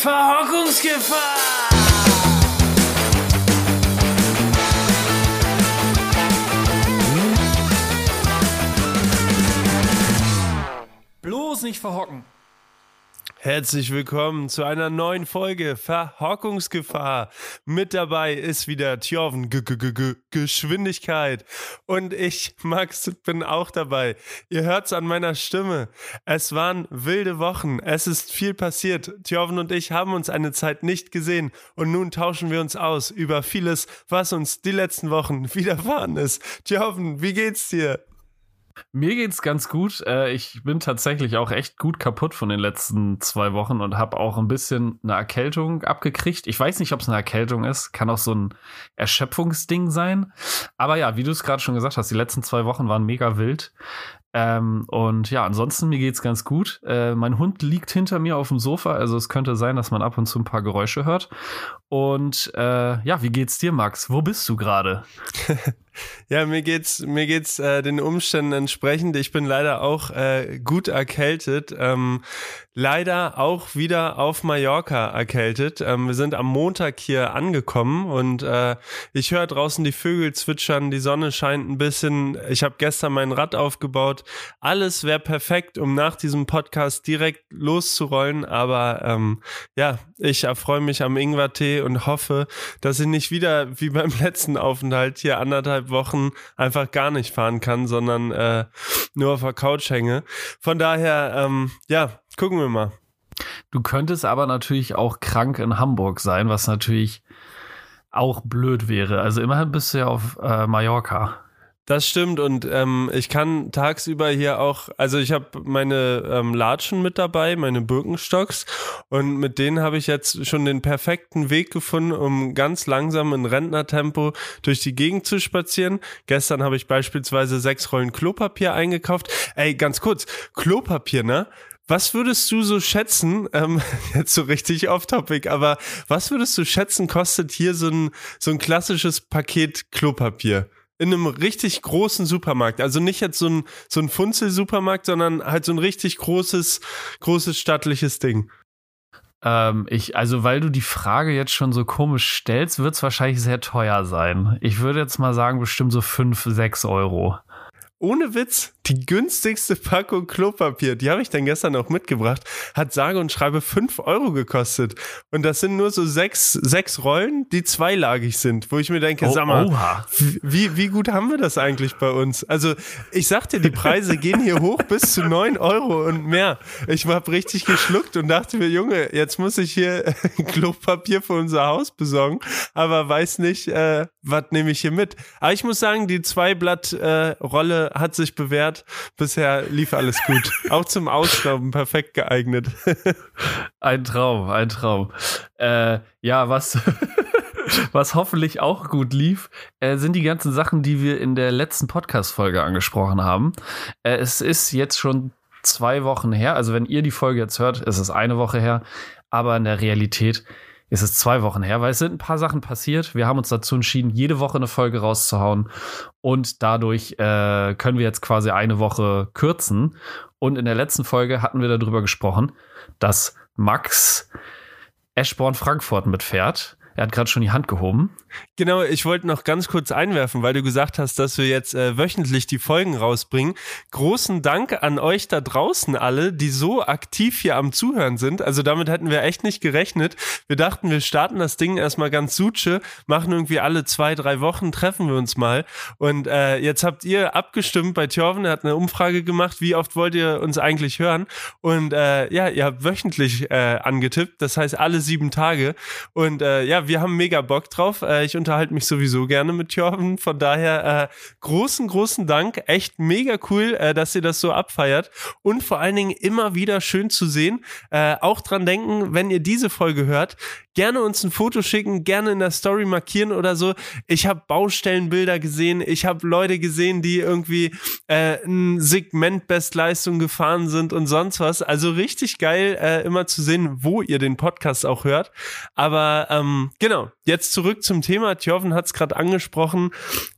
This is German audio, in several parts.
Verhockungsgefahr! Bloß nicht verhocken. Herzlich willkommen zu einer neuen Folge Verhockungsgefahr. Mit dabei ist wieder Tjoven G -G -G Geschwindigkeit und ich, Max, bin auch dabei. Ihr hört's an meiner Stimme. Es waren wilde Wochen. Es ist viel passiert. Tjoven und ich haben uns eine Zeit nicht gesehen und nun tauschen wir uns aus über vieles, was uns die letzten Wochen widerfahren ist. Tjoven, wie geht's dir? Mir geht's ganz gut. Äh, ich bin tatsächlich auch echt gut kaputt von den letzten zwei Wochen und habe auch ein bisschen eine Erkältung abgekriegt. Ich weiß nicht, ob es eine Erkältung ist. Kann auch so ein Erschöpfungsding sein. Aber ja, wie du es gerade schon gesagt hast, die letzten zwei Wochen waren mega wild. Ähm, und ja, ansonsten mir geht's ganz gut. Äh, mein Hund liegt hinter mir auf dem Sofa, also es könnte sein, dass man ab und zu ein paar Geräusche hört. Und äh, ja, wie geht's dir, Max? Wo bist du gerade? Ja, mir geht's, mir geht's äh, den Umständen entsprechend. Ich bin leider auch äh, gut erkältet. Ähm, leider auch wieder auf Mallorca erkältet. Ähm, wir sind am Montag hier angekommen und äh, ich höre draußen die Vögel zwitschern, die Sonne scheint ein bisschen. Ich habe gestern mein Rad aufgebaut. Alles wäre perfekt, um nach diesem Podcast direkt loszurollen. Aber ähm, ja, ich erfreue mich am Ingwertee und hoffe, dass ich nicht wieder wie beim letzten Aufenthalt hier anderthalb Wochen einfach gar nicht fahren kann, sondern äh, nur auf der Couch hänge. Von daher, ähm, ja, gucken wir mal. Du könntest aber natürlich auch krank in Hamburg sein, was natürlich auch blöd wäre. Also immerhin bist du ja auf äh, Mallorca. Das stimmt und ähm, ich kann tagsüber hier auch, also ich habe meine ähm, Latschen mit dabei, meine Birkenstocks und mit denen habe ich jetzt schon den perfekten Weg gefunden, um ganz langsam in Rentnertempo durch die Gegend zu spazieren. Gestern habe ich beispielsweise sechs Rollen Klopapier eingekauft. Ey, ganz kurz, Klopapier, ne? Was würdest du so schätzen, ähm, jetzt so richtig off-topic, aber was würdest du schätzen, kostet hier so ein, so ein klassisches Paket Klopapier? In einem richtig großen Supermarkt. Also nicht jetzt so ein, so ein Funzel-Supermarkt, sondern halt so ein richtig großes, großes stattliches Ding. Ähm, ich, also weil du die Frage jetzt schon so komisch stellst, wird es wahrscheinlich sehr teuer sein. Ich würde jetzt mal sagen, bestimmt so 5, 6 Euro. Ohne Witz, die günstigste Packung Klopapier, die habe ich dann gestern auch mitgebracht, hat sage und schreibe 5 Euro gekostet. Und das sind nur so sechs, sechs Rollen, die zweilagig sind, wo ich mir denke, oh, sag mal, oha. wie, wie gut haben wir das eigentlich bei uns? Also ich sag dir, die Preise gehen hier hoch bis zu 9 Euro und mehr. Ich habe richtig geschluckt und dachte mir, Junge, jetzt muss ich hier Klopapier für unser Haus besorgen, aber weiß nicht, äh, was nehme ich hier mit. Aber ich muss sagen, die Zweiblatt-Rolle äh, hat sich bewährt Bisher lief alles gut. Auch zum Ausstauben perfekt geeignet. ein Traum, ein Traum. Äh, ja, was. Was hoffentlich auch gut lief, äh, sind die ganzen Sachen, die wir in der letzten Podcast-Folge angesprochen haben. Äh, es ist jetzt schon zwei Wochen her. Also, wenn ihr die Folge jetzt hört, ist es eine Woche her. Aber in der Realität ist es zwei Wochen her, weil es sind ein paar Sachen passiert. Wir haben uns dazu entschieden, jede Woche eine Folge rauszuhauen und dadurch äh, können wir jetzt quasi eine Woche kürzen. Und in der letzten Folge hatten wir darüber gesprochen, dass Max Eschborn Frankfurt mitfährt. Er hat gerade schon die Hand gehoben. Genau, ich wollte noch ganz kurz einwerfen, weil du gesagt hast, dass wir jetzt äh, wöchentlich die Folgen rausbringen. Großen Dank an euch da draußen alle, die so aktiv hier am Zuhören sind. Also damit hätten wir echt nicht gerechnet. Wir dachten, wir starten das Ding erstmal ganz suche, machen irgendwie alle zwei, drei Wochen, treffen wir uns mal. Und äh, jetzt habt ihr abgestimmt bei Thorven, er hat eine Umfrage gemacht, wie oft wollt ihr uns eigentlich hören? Und äh, ja, ihr habt wöchentlich äh, angetippt, das heißt alle sieben Tage. Und äh, ja, wir haben mega Bock drauf. Äh, ich unterhalte mich sowieso gerne mit Jorven. Von daher äh, großen, großen Dank. Echt mega cool, äh, dass ihr das so abfeiert. Und vor allen Dingen immer wieder schön zu sehen. Äh, auch dran denken, wenn ihr diese Folge hört, gerne uns ein Foto schicken, gerne in der Story markieren oder so. Ich habe Baustellenbilder gesehen, ich habe Leute gesehen, die irgendwie äh, ein Segment Bestleistung gefahren sind und sonst was. Also richtig geil, äh, immer zu sehen, wo ihr den Podcast auch hört. Aber Ähm, genau, jetzt zurück zum Thema. Tjoven hat es gerade angesprochen.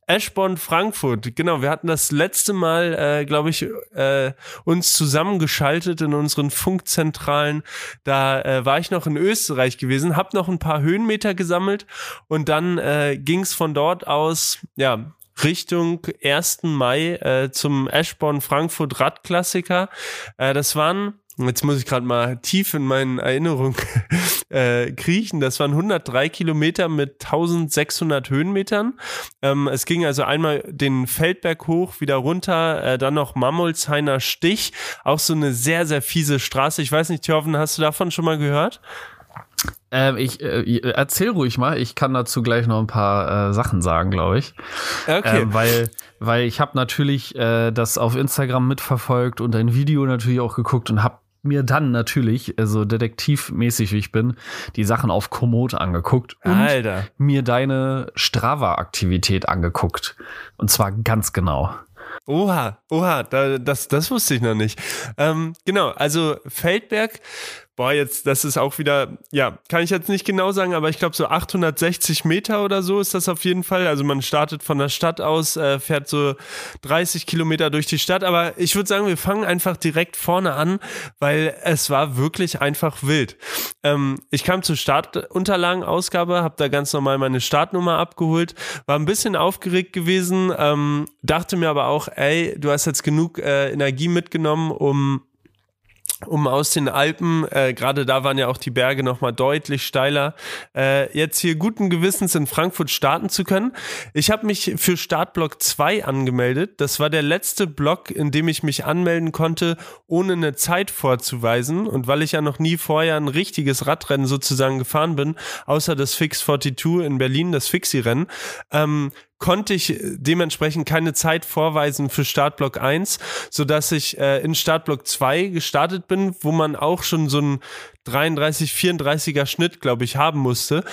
Eschborn Frankfurt. Genau, wir hatten das letzte Mal, äh, glaube ich, äh, uns zusammengeschaltet in unseren Funkzentralen. Da äh, war ich noch in Österreich gewesen, habe noch ein paar Höhenmeter gesammelt und dann äh, ging es von dort aus, ja, Richtung 1. Mai äh, zum Eschborn Frankfurt Radklassiker. Äh, das waren Jetzt muss ich gerade mal tief in meinen Erinnerungen äh, kriechen. Das waren 103 Kilometer mit 1600 Höhenmetern. Ähm, es ging also einmal den Feldberg hoch, wieder runter, äh, dann noch Mammolshainer Stich. Auch so eine sehr, sehr fiese Straße. Ich weiß nicht, Thorven, hast du davon schon mal gehört? Ähm, ich äh, erzähl ruhig mal. Ich kann dazu gleich noch ein paar äh, Sachen sagen, glaube ich. Okay. Ähm, weil, weil ich habe natürlich äh, das auf Instagram mitverfolgt und ein Video natürlich auch geguckt und habe mir dann natürlich, also detektivmäßig wie ich bin, die Sachen auf Komoot angeguckt und Alter. mir deine Strava-Aktivität angeguckt. Und zwar ganz genau. Oha, oha, da, das, das wusste ich noch nicht. Ähm, genau, also Feldberg boah, jetzt, das ist auch wieder, ja, kann ich jetzt nicht genau sagen, aber ich glaube so 860 Meter oder so ist das auf jeden Fall. Also man startet von der Stadt aus, äh, fährt so 30 Kilometer durch die Stadt, aber ich würde sagen, wir fangen einfach direkt vorne an, weil es war wirklich einfach wild. Ähm, ich kam zur Startunterlagenausgabe, habe da ganz normal meine Startnummer abgeholt, war ein bisschen aufgeregt gewesen, ähm, dachte mir aber auch, ey, du hast jetzt genug äh, Energie mitgenommen, um um aus den Alpen, äh, gerade da waren ja auch die Berge nochmal deutlich steiler, äh, jetzt hier guten Gewissens in Frankfurt starten zu können. Ich habe mich für Startblock 2 angemeldet. Das war der letzte Block, in dem ich mich anmelden konnte, ohne eine Zeit vorzuweisen. Und weil ich ja noch nie vorher ein richtiges Radrennen sozusagen gefahren bin, außer das Fix 42 in Berlin, das Fixie-Rennen, ähm, konnte ich dementsprechend keine Zeit vorweisen für Startblock 1, sodass ich äh, in Startblock 2 gestartet bin, wo man auch schon so ein 33, 34er Schnitt, glaube ich, haben musste.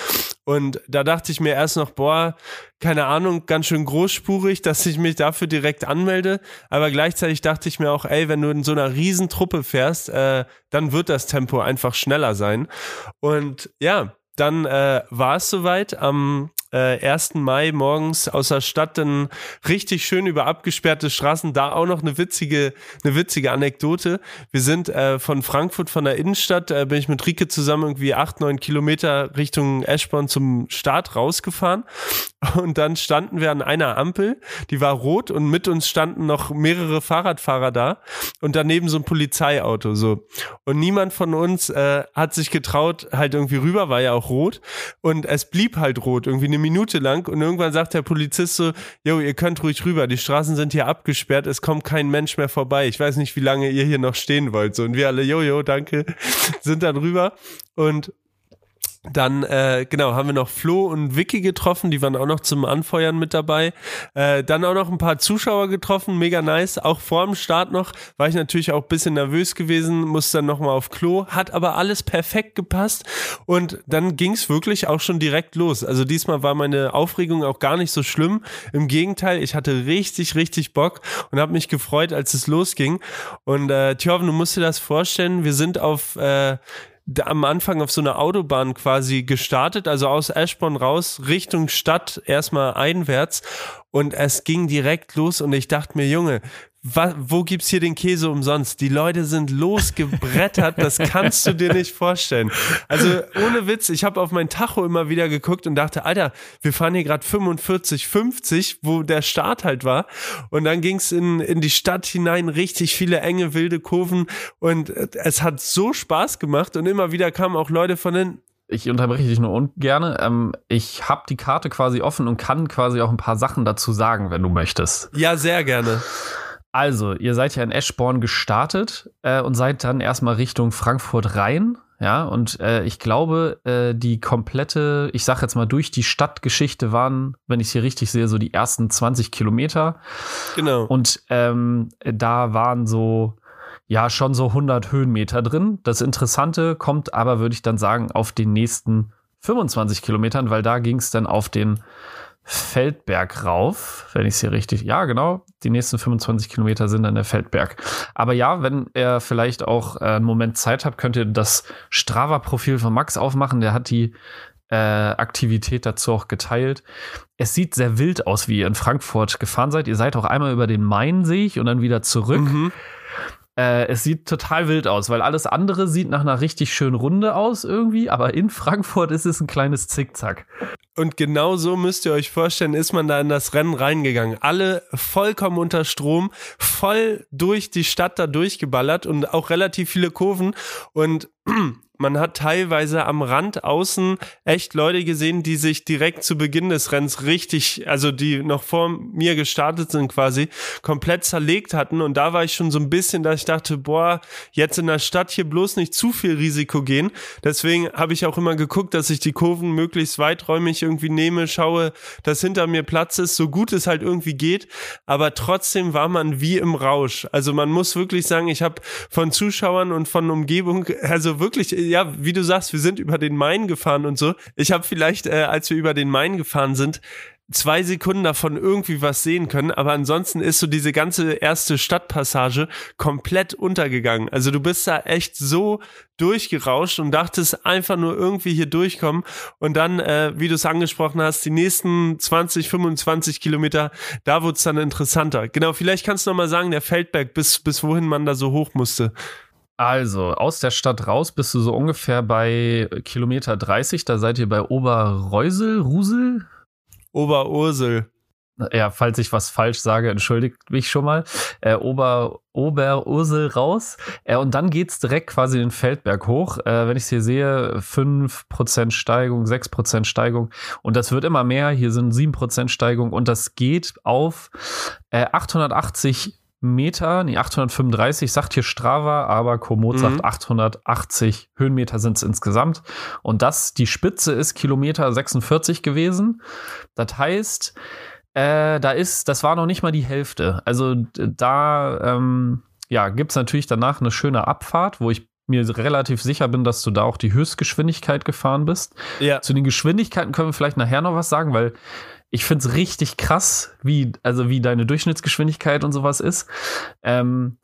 Und da dachte ich mir erst noch, boah, keine Ahnung, ganz schön großspurig, dass ich mich dafür direkt anmelde. Aber gleichzeitig dachte ich mir auch, ey, wenn du in so einer Riesentruppe fährst, äh, dann wird das Tempo einfach schneller sein. Und ja, dann äh, war es soweit. Am äh, 1. Mai morgens aus der Stadt dann richtig schön über abgesperrte Straßen. Da auch noch eine witzige, eine witzige Anekdote. Wir sind äh, von Frankfurt, von der Innenstadt, äh, bin ich mit Rike zusammen irgendwie acht, neun Kilometer Richtung Eschborn zum Start rausgefahren. Und dann standen wir an einer Ampel, die war rot und mit uns standen noch mehrere Fahrradfahrer da und daneben so ein Polizeiauto so. Und niemand von uns äh, hat sich getraut, halt irgendwie rüber, war ja auch rot. Und es blieb halt rot, irgendwie eine Minute lang und irgendwann sagt der Polizist so, jo, ihr könnt ruhig rüber, die Straßen sind hier abgesperrt, es kommt kein Mensch mehr vorbei. Ich weiß nicht, wie lange ihr hier noch stehen wollt. So, und wir alle, jojo, danke, sind dann rüber und dann, äh, genau, haben wir noch Flo und Vicky getroffen, die waren auch noch zum Anfeuern mit dabei. Äh, dann auch noch ein paar Zuschauer getroffen, mega nice. Auch vor dem Start noch war ich natürlich auch bisschen nervös gewesen, musste dann nochmal auf Klo, hat aber alles perfekt gepasst und dann ging's wirklich auch schon direkt los. Also diesmal war meine Aufregung auch gar nicht so schlimm. Im Gegenteil, ich hatte richtig, richtig Bock und habe mich gefreut, als es losging. Und äh, Thjörven, du musst dir das vorstellen, wir sind auf äh, am Anfang auf so einer Autobahn quasi gestartet, also aus Eschborn raus, Richtung Stadt, erstmal einwärts. Und es ging direkt los und ich dachte mir, Junge, wo gibt's hier den Käse umsonst? Die Leute sind losgebrettert, das kannst du dir nicht vorstellen. Also ohne Witz, ich habe auf mein Tacho immer wieder geguckt und dachte, Alter, wir fahren hier gerade 45, 50, wo der Start halt war. Und dann ging's in, in die Stadt hinein, richtig viele enge, wilde Kurven und es hat so Spaß gemacht und immer wieder kamen auch Leute von den ich unterbreche dich nur ungerne. Ähm, ich habe die Karte quasi offen und kann quasi auch ein paar Sachen dazu sagen, wenn du möchtest. Ja, sehr gerne. Also, ihr seid ja in Eschborn gestartet äh, und seid dann erstmal Richtung Frankfurt rein. Ja, und äh, ich glaube, äh, die komplette, ich sag jetzt mal, durch die Stadtgeschichte waren, wenn ich es hier richtig sehe, so die ersten 20 Kilometer. Genau. Und ähm, da waren so, ja, schon so 100 Höhenmeter drin. Das Interessante kommt aber, würde ich dann sagen, auf den nächsten 25 Kilometern, weil da ging es dann auf den Feldberg rauf, wenn ich es hier richtig. Ja, genau. Die nächsten 25 Kilometer sind dann der Feldberg. Aber ja, wenn er vielleicht auch äh, einen Moment Zeit hat, könnt ihr das Strava-Profil von Max aufmachen. Der hat die äh, Aktivität dazu auch geteilt. Es sieht sehr wild aus, wie ihr in Frankfurt gefahren seid. Ihr seid auch einmal über den Main, sehe ich, und dann wieder zurück. Mhm. Äh, es sieht total wild aus, weil alles andere sieht nach einer richtig schönen Runde aus irgendwie, aber in Frankfurt ist es ein kleines Zickzack. Und genau so müsst ihr euch vorstellen, ist man da in das Rennen reingegangen. Alle vollkommen unter Strom, voll durch die Stadt da durchgeballert und auch relativ viele Kurven. Und man hat teilweise am Rand außen echt Leute gesehen, die sich direkt zu Beginn des Rennens richtig, also die noch vor mir gestartet sind quasi, komplett zerlegt hatten. Und da war ich schon so ein bisschen, dass ich dachte, boah, jetzt in der Stadt hier bloß nicht zu viel Risiko gehen. Deswegen habe ich auch immer geguckt, dass ich die Kurven möglichst weiträumig irgendwie nehme, schaue, dass hinter mir Platz ist, so gut es halt irgendwie geht. Aber trotzdem war man wie im Rausch. Also man muss wirklich sagen, ich habe von Zuschauern und von Umgebung, also wirklich ja, wie du sagst, wir sind über den Main gefahren und so. Ich habe vielleicht, äh, als wir über den Main gefahren sind, zwei Sekunden davon irgendwie was sehen können, aber ansonsten ist so diese ganze erste Stadtpassage komplett untergegangen. Also du bist da echt so durchgerauscht und dachtest einfach nur irgendwie hier durchkommen und dann, äh, wie du es angesprochen hast, die nächsten 20, 25 Kilometer, da wurde es dann interessanter. Genau, vielleicht kannst du noch mal sagen, der Feldberg, bis, bis wohin man da so hoch musste. Also, aus der Stadt raus bist du so ungefähr bei Kilometer 30. Da seid ihr bei Oberreusel, Rusel? Oberursel. Ja, falls ich was falsch sage, entschuldigt mich schon mal. Äh, Ober, Oberursel raus. Äh, und dann geht's direkt quasi den Feldberg hoch. Äh, wenn ich es hier sehe, 5% Steigung, 6% Steigung. Und das wird immer mehr. Hier sind 7% Steigung. Und das geht auf äh, 880 Meter, nee, 835 sagt hier Strava, aber Komoot Mhm. sagt 880 Höhenmeter sind es insgesamt. Und das, die Spitze ist Kilometer 46 gewesen. Das heißt, äh, da ist, das war noch nicht mal die Hälfte. Also da, ähm, ja, gibt es natürlich danach eine schöne Abfahrt, wo ich mir relativ sicher bin, dass du da auch die Höchstgeschwindigkeit gefahren bist. Ja. Zu den Geschwindigkeiten können wir vielleicht nachher noch was sagen, weil ich finde es richtig krass, wie, also wie deine Durchschnittsgeschwindigkeit und sowas ist. Ähm,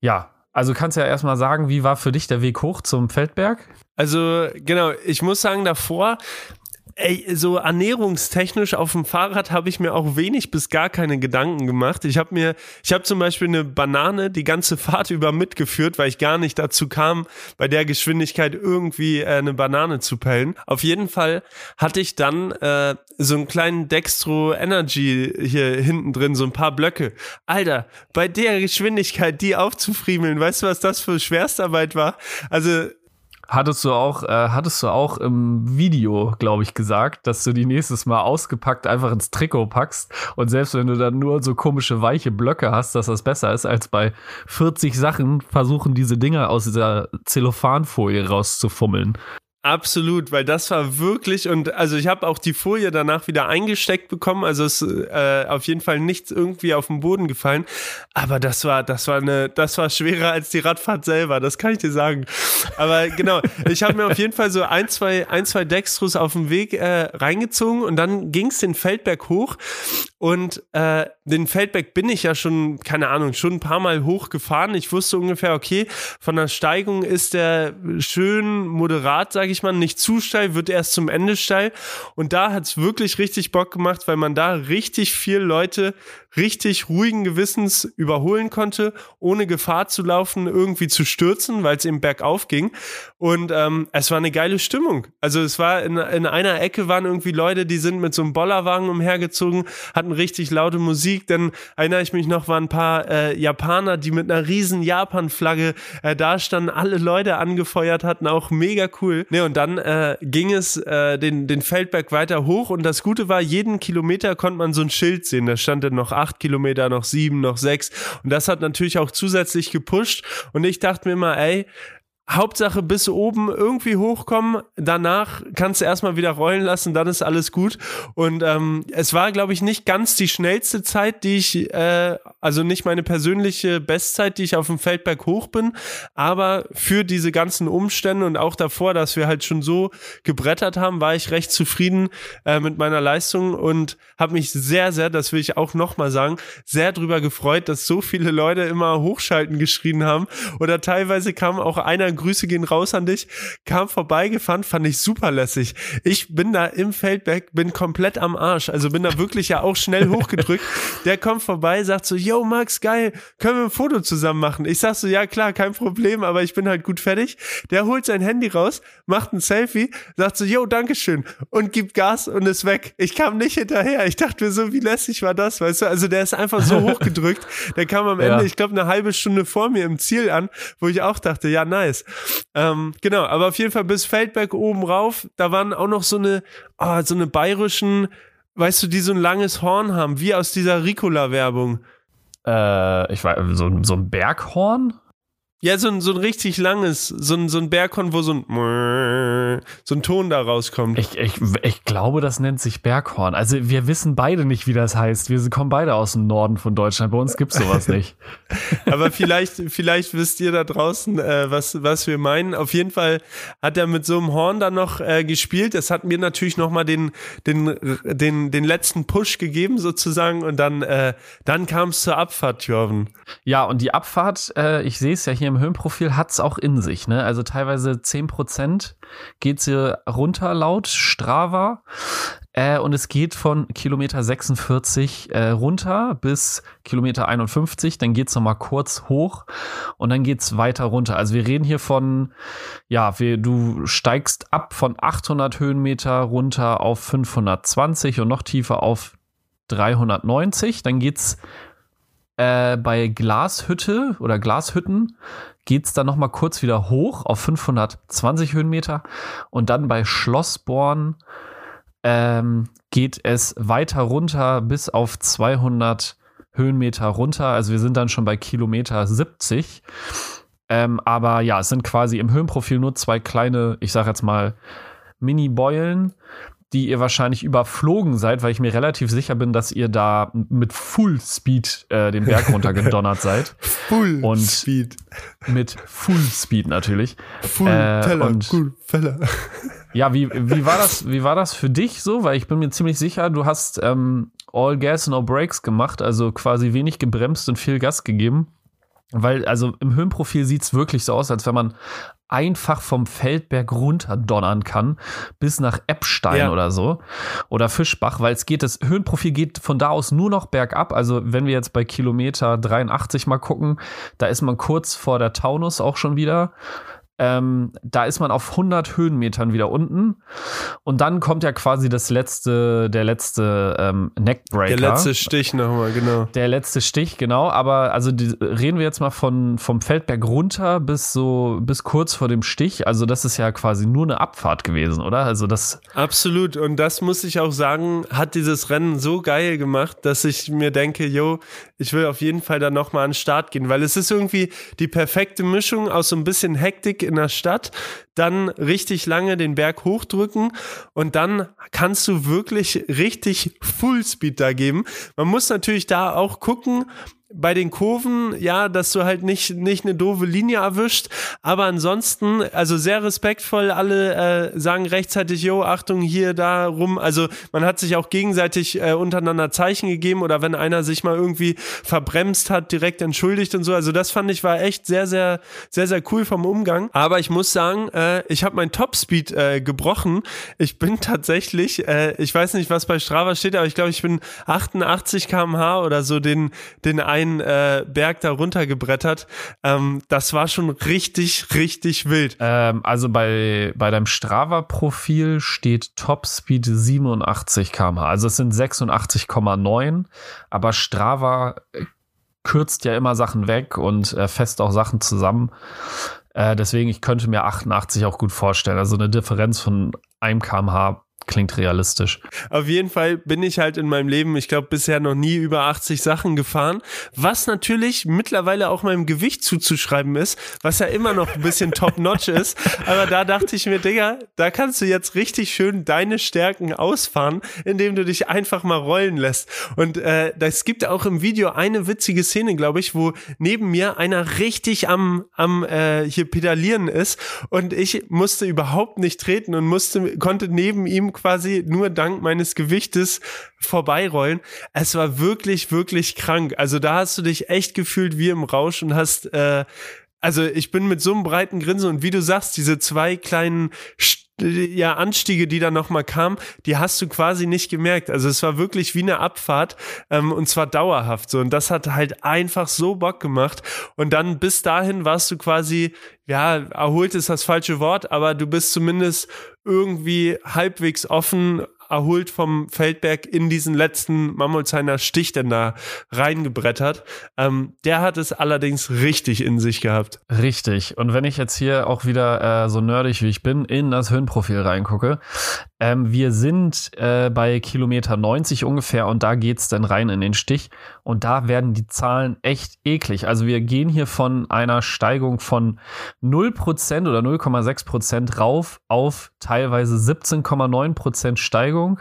ja, also kannst ja erstmal sagen, wie war für dich der Weg hoch zum Feldberg? Also, genau, ich muss sagen, davor, ey, so ernährungstechnisch auf dem Fahrrad habe ich mir auch wenig bis gar keine Gedanken gemacht. Ich habe mir, ich habe zum Beispiel eine Banane die ganze Fahrt über mitgeführt, weil ich gar nicht dazu kam, bei der Geschwindigkeit irgendwie äh, eine Banane zu pellen. Auf jeden Fall hatte ich dann äh, so einen kleinen Dextro Energy hier hinten drin, so ein paar Blöcke. Alter, bei der Geschwindigkeit die aufzufriemeln, weißt du, was das für Schwerstarbeit war? Also Hattest du auch, äh, hattest du auch im Video, glaube ich, gesagt, dass du die nächstes Mal ausgepackt einfach ins Trikot packst und selbst wenn du dann nur so komische weiche Blöcke hast, dass das besser ist, als bei 40 Sachen versuchen, diese Dinger aus dieser Zellophanfolie rauszufummeln. Absolut, weil das war wirklich und also ich habe auch die Folie danach wieder eingesteckt bekommen, also es äh, auf jeden Fall nichts irgendwie auf den Boden gefallen, aber das war das war eine das war schwerer als die Radfahrt selber, das kann ich dir sagen. Aber genau, ich habe mir auf jeden Fall so ein zwei ein zwei Dextros auf dem Weg äh, reingezogen und dann ging es den Feldberg hoch und äh, den Feldberg bin ich ja schon keine Ahnung schon ein paar Mal hochgefahren. Ich wusste ungefähr okay von der Steigung ist der schön moderat sage ich mal, nicht zu steil, wird erst zum Ende steil. Und da hat's wirklich richtig Bock gemacht, weil man da richtig viel Leute richtig ruhigen Gewissens überholen konnte, ohne Gefahr zu laufen, irgendwie zu stürzen, weil es eben bergauf ging. Und ähm, es war eine geile Stimmung. Also es war in, in einer Ecke waren irgendwie Leute, die sind mit so einem Bollerwagen umhergezogen, hatten richtig laute Musik. Dann erinnere ich mich noch, waren ein paar äh, Japaner, die mit einer riesen Japan-Flagge äh, da standen, alle Leute angefeuert hatten, auch mega cool. Ne, und dann äh, ging es äh, den, den Feldberg weiter hoch und das Gute war, jeden Kilometer konnte man so ein Schild sehen. Da stand dann noch acht Kilometer, noch sieben, noch sechs. Und das hat natürlich auch zusätzlich gepusht. Und ich dachte mir immer, ey, Hauptsache bis oben irgendwie hochkommen, danach kannst du erstmal wieder rollen lassen, dann ist alles gut. Und ähm, es war, glaube ich, nicht ganz die schnellste Zeit, die ich, äh, also nicht meine persönliche Bestzeit, die ich auf dem Feldberg hoch bin, aber für diese ganzen Umstände und auch davor, dass wir halt schon so gebrettert haben, war ich recht zufrieden äh, mit meiner Leistung und habe mich sehr, sehr, das will ich auch nochmal sagen, sehr drüber gefreut, dass so viele Leute immer hochschalten geschrien haben oder teilweise kam auch einer Grüße gehen raus an dich, kam vorbeigefahren, fand ich super lässig. Ich bin da im Feldberg, bin komplett am Arsch, also bin da wirklich ja auch schnell hochgedrückt. Der kommt vorbei, sagt so, yo Max, geil, können wir ein Foto zusammen machen? Ich sag so, ja klar, kein Problem, aber ich bin halt gut fertig. Der holt sein Handy raus, macht ein Selfie, sagt so, yo, Dankeschön und gibt Gas und ist weg. Ich kam nicht hinterher. Ich dachte mir so, wie lässig war das, weißt du? Also der ist einfach so hochgedrückt. Der kam am Ende, Ja. ich glaube, eine halbe Stunde vor mir im Ziel an, wo ich auch dachte, ja, nice. Ähm, genau, aber auf jeden Fall bis Feldberg oben rauf, da waren auch noch so eine, ah, so eine bayerischen, weißt du, die so ein langes Horn haben, wie aus dieser Ricola-Werbung. Äh, ich weiß, so, so ein Berghorn? Ja, so ein, so ein richtig langes, so ein, so ein Berghorn, wo so ein, so ein Ton da rauskommt. Ich, ich, ich glaube, das nennt sich Berghorn. Also wir wissen beide nicht, wie das heißt. Wir kommen beide aus dem Norden von Deutschland. Bei uns gibt's sowas nicht. Aber vielleicht, vielleicht wisst ihr da draußen, äh, was, was wir meinen. Auf jeden Fall hat er mit so einem Horn dann noch äh, gespielt. Das hat mir natürlich nochmal den, den, den, den letzten Push gegeben, sozusagen. Und dann, äh, dann kam es zur Abfahrt, Jorven. Ja, und die Abfahrt, äh, ich sehe es ja hier im Höhenprofil, hat's auch in sich. Ne? Also teilweise 10% geht sie runter laut Strava. Äh, und es geht von Kilometer 46 äh, runter bis Kilometer 51. Dann geht's noch mal kurz hoch und dann geht's weiter runter. Also wir reden hier von, ja, wir, du steigst ab von 800 Höhenmeter runter auf 520 und noch tiefer auf 390. Dann geht's äh, bei Glashütte oder Glashütten geht's dann noch mal kurz wieder hoch auf 520 Höhenmeter und dann bei Schlossborn ähm, geht es weiter runter bis auf 200 Höhenmeter runter. Also wir sind dann schon bei Kilometer 70. Ähm, aber ja, es sind quasi im Höhenprofil nur zwei kleine, ich sag jetzt mal, Mini-Beulen, die ihr wahrscheinlich überflogen seid, weil ich mir relativ sicher bin, dass ihr da mit Full Speed äh, den Berg runtergedonnert seid. Full Und- Speed. Mit Full Speed natürlich. Full äh, Teller. und- Full Feller. Ja, wie, wie, war das, wie war das für dich so? Weil ich bin mir ziemlich sicher, du hast ähm, All Gas, No Brakes gemacht, also quasi wenig gebremst und viel Gas gegeben. Weil, also im Höhenprofil sieht's wirklich so aus, als wenn man einfach vom Feldberg runterdonnern kann, bis nach Eppstein Ja. oder so. Oder Fischbach, weil es geht, das Höhenprofil geht von da aus nur noch bergab. Also wenn wir jetzt bei Kilometer 83 mal gucken, da ist man kurz vor der Taunus auch schon wieder. Ähm, da ist man auf 100 Höhenmetern wieder unten. Und dann kommt ja quasi das letzte, der letzte ähm, Neckbreaker. Der letzte Stich nochmal, genau. Der letzte Stich, genau. Aber also die, reden wir jetzt mal von vom Feldberg runter bis so bis kurz vor dem Stich. Also das ist ja quasi nur eine Abfahrt gewesen, oder? Also das Absolut. Und das muss ich auch sagen, hat dieses Rennen so geil gemacht, dass ich mir denke, yo, ich will auf jeden Fall da nochmal an den Start gehen, weil es ist irgendwie die perfekte Mischung aus so ein bisschen Hektik in der Stadt, dann richtig lange den Berg hochdrücken und dann kannst du wirklich richtig Fullspeed da geben. Man muss natürlich da auch gucken, bei den Kurven, ja, dass du halt nicht, nicht eine doofe Linie erwischt, aber ansonsten, also sehr respektvoll, alle äh, sagen rechtzeitig, yo, Achtung, hier, da rum, also man hat sich auch gegenseitig äh, untereinander Zeichen gegeben oder wenn einer sich mal irgendwie verbremst hat, direkt entschuldigt und so, also das fand ich war echt sehr, sehr, sehr, sehr cool vom Umgang, aber ich muss sagen, äh, ich habe mein Topspeed äh, gebrochen, ich bin tatsächlich, äh, ich weiß nicht, was bei Strava steht, aber ich glaube, ich bin 88 km/h oder so den, den äh, Berg da runtergebrettert. Ähm, das war schon richtig, richtig wild. ähm, also bei bei deinem Strava-Profil steht Topspeed 87 km/h. Also es sind 86,9. Aber Strava äh, kürzt ja immer Sachen weg und äh, fest auch Sachen zusammen. Äh, deswegen, ich könnte mir 88 auch gut vorstellen. Also eine Differenz von 1 km/h klingt realistisch. Auf jeden Fall bin ich halt in meinem Leben, ich glaube, bisher noch nie über 80 Sachen gefahren, was natürlich mittlerweile auch meinem Gewicht zuzuschreiben ist, was ja immer noch ein bisschen top-notch ist. Aber da dachte ich mir, Digga, da kannst du jetzt richtig schön deine Stärken ausfahren, indem du dich einfach mal rollen lässt. Und äh, es gibt auch im Video eine witzige Szene, glaube ich, wo neben mir einer richtig am, am äh, hier pedalieren ist und ich musste überhaupt nicht treten und musste, konnte neben ihm quasi nur dank meines Gewichtes vorbeirollen. Es war wirklich, wirklich krank. Also da hast du dich echt gefühlt wie im Rausch und hast äh, also ich bin mit so einem breiten Grinsen und wie du sagst, diese zwei kleinen ja, Anstiege, die dann nochmal kamen, die hast du quasi nicht gemerkt. Also es war wirklich wie eine Abfahrt ähm, und zwar dauerhaft so. Und das hat halt einfach so Bock gemacht. Und dann bis dahin warst du quasi, ja, erholt ist das falsche Wort, aber du bist zumindest irgendwie halbwegs offen, erholt vom Feldberg in diesen letzten Mammolsheimer Stich denn da reingebrettert. Ähm, der hat es allerdings richtig in sich gehabt. Richtig. Und wenn ich jetzt hier auch wieder äh, so nerdig wie ich bin, in das Höhenprofil reingucke, ähm, wir sind äh, bei Kilometer 90 ungefähr und da geht's dann rein in den Stich und da werden die Zahlen echt eklig. Also wir gehen hier von einer Steigung von 0% oder 0,6% rauf auf teilweise 17,9% Steigung.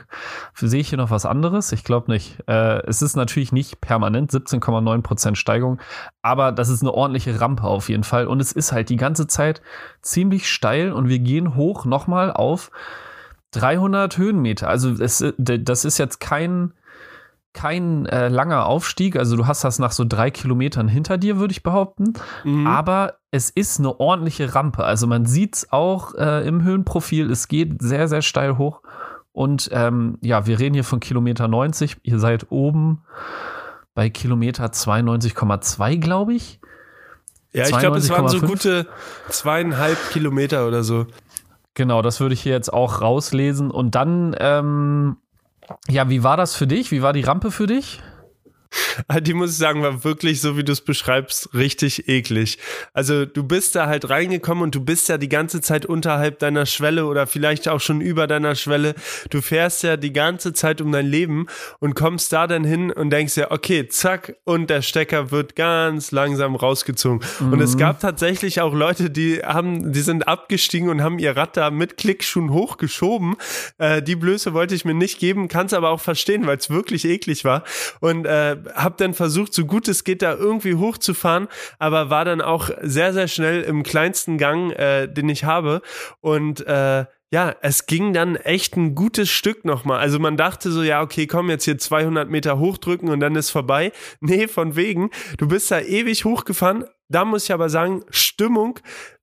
Sehe ich hier noch was anderes? Ich glaube nicht. Äh, es ist natürlich nicht permanent 17,9% Steigung, aber das ist eine ordentliche Rampe auf jeden Fall und es ist halt die ganze Zeit ziemlich steil und wir gehen hoch nochmal auf 300 Höhenmeter. Also es, das ist jetzt kein, kein äh, langer Aufstieg. Also du hast das nach so drei Kilometern hinter dir, würde ich behaupten. Mhm. Aber es ist eine ordentliche Rampe. Also man sieht es auch äh, im Höhenprofil. Es geht sehr, sehr steil hoch. Und ähm, ja, wir reden hier von Kilometer 90. Ihr seid oben bei Kilometer 92,2, glaube ich. Ja, ich glaube, es waren so gute zweieinhalb Kilometer oder so. Genau, das würde ich hier jetzt auch rauslesen. Und dann, ähm, ja, wie war das für dich? Wie war die Rampe für dich? Die muss ich sagen, war wirklich, so wie du es beschreibst, richtig eklig. Also du bist da halt reingekommen und du bist ja die ganze Zeit unterhalb deiner Schwelle oder vielleicht auch schon über deiner Schwelle. Du fährst ja die ganze Zeit um dein Leben und kommst da dann hin und denkst ja, okay, zack, und der Stecker wird ganz langsam rausgezogen. Mhm. Und es mhm. gab tatsächlich auch Leute, die haben, die sind abgestiegen und haben ihr Rad da mit Klickschuhen hochgeschoben. Äh, die Blöße wollte ich mir nicht geben, kann es aber auch verstehen, weil es wirklich eklig war. Und äh, habe dann versucht, so gut es geht, da irgendwie hochzufahren, aber war dann auch sehr, sehr schnell im kleinsten Gang, äh, den ich habe. Und äh, ja, es ging dann echt ein gutes Stück nochmal. Also man dachte so, ja, okay, komm jetzt hier 200 Meter hochdrücken und dann ist vorbei. Nee, von wegen. Du bist da ewig hochgefahren. Da muss ich aber sagen, Stimmung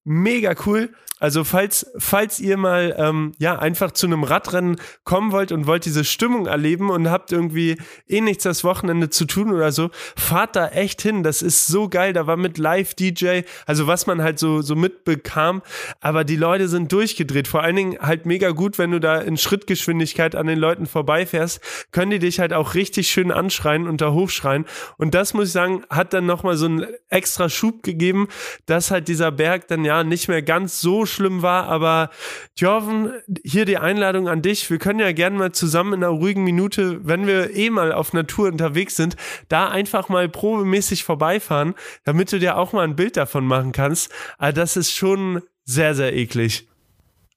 mega cool. Also falls, falls ihr mal ähm, ja einfach zu einem Radrennen kommen wollt und wollt diese Stimmung erleben und habt irgendwie eh nichts das Wochenende zu tun oder so, fahrt da echt hin. Das ist so geil. Da war mit Live-DJ, also was man halt so, so mitbekam. Aber die Leute sind durchgedreht. Vor allen Dingen halt mega gut, wenn du da in Schrittgeschwindigkeit an den Leuten vorbeifährst, können die dich halt auch richtig schön anschreien und da hochschreien. Und das muss ich sagen, hat dann nochmal so einen extra Schub gegeben, dass halt dieser Berg dann ja nicht mehr ganz so schlimm war, aber Jorven, hier die Einladung an dich. Wir können ja gerne mal zusammen in einer ruhigen Minute, wenn wir eh mal auf Natur unterwegs sind, da einfach mal probemäßig vorbeifahren, damit du dir auch mal ein Bild davon machen kannst. Aber das ist schon sehr, sehr eklig.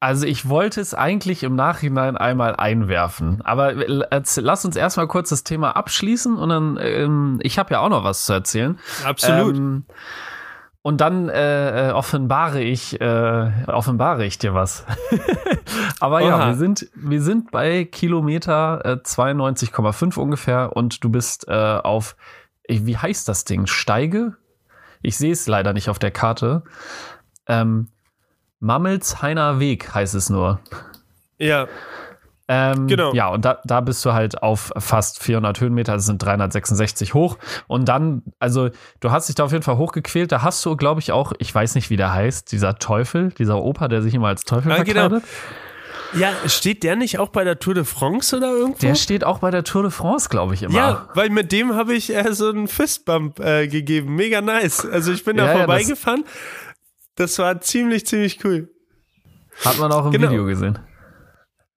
Also ich wollte es eigentlich im Nachhinein einmal einwerfen, aber lass uns erstmal kurz das Thema abschließen und dann, ähm, ich habe ja auch noch was zu erzählen. Absolut. Ähm, und dann äh, äh, offenbare ich, äh, offenbare ich dir was. Aber ja, wir sind, wir sind bei Kilometer äh, 92,5 ungefähr und du bist äh, auf, wie heißt das Ding? Steige? Ich sehe es leider nicht auf der Karte. Ähm, Mammelsheiner Weg heißt es nur. Ja. Ähm, genau. Ja, und da, da bist du halt auf fast 400 Höhenmeter, das sind 366 hoch. Und dann, also du hast dich da auf jeden Fall hochgequält. Da hast du, glaube ich, auch, ich weiß nicht, wie der heißt, dieser Teufel, dieser Opa, der sich immer als Teufel verkleidet. Genau. Ja, steht der nicht auch bei der Tour de France oder irgendwo? Der steht auch bei der Tour de France, glaube ich, immer. Ja, weil mit dem habe ich äh, so einen Fistbump äh, gegeben. Mega nice. Also ich bin da ja, vorbeigefahren. Ja, das, das, war ziemlich, ziemlich cool. Hat man auch im genau. Video gesehen.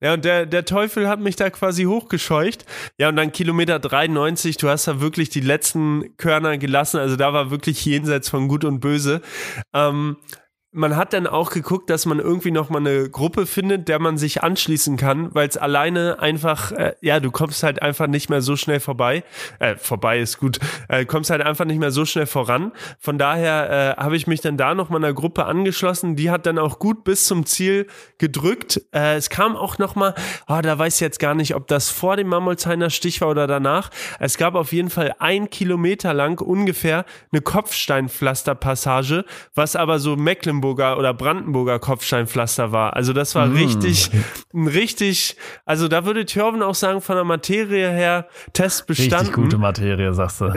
Ja, und der, der Teufel hat mich da quasi hochgescheucht. Ja, und dann Kilometer 93, du hast da wirklich die letzten Körner gelassen. Also da war wirklich jenseits von Gut und Böse. Ähm, man hat dann auch geguckt, dass man irgendwie noch mal eine Gruppe findet, der man sich anschließen kann, weil es alleine einfach, äh, ja, du kommst halt einfach nicht mehr so schnell vorbei. Äh, vorbei ist gut. Äh, kommst halt einfach nicht mehr so schnell voran. Von daher äh, habe ich mich dann da noch mal einer Gruppe angeschlossen. Die hat dann auch gut bis zum Ziel gedrückt. Äh, es kam auch noch mal, oh, da weiß ich jetzt gar nicht, ob das vor dem Mammolzheiner Stich war oder danach. Es gab auf jeden Fall ein Kilometer lang ungefähr eine Kopfsteinpflasterpassage, was aber so Mecklenburg Mecklenburger oder Brandenburger Kopfsteinpflaster war. Also das war mm. richtig, ein richtig, also da würde Thjörven auch sagen, von der Materie her, Test bestanden. Richtig gute Materie, sagst du.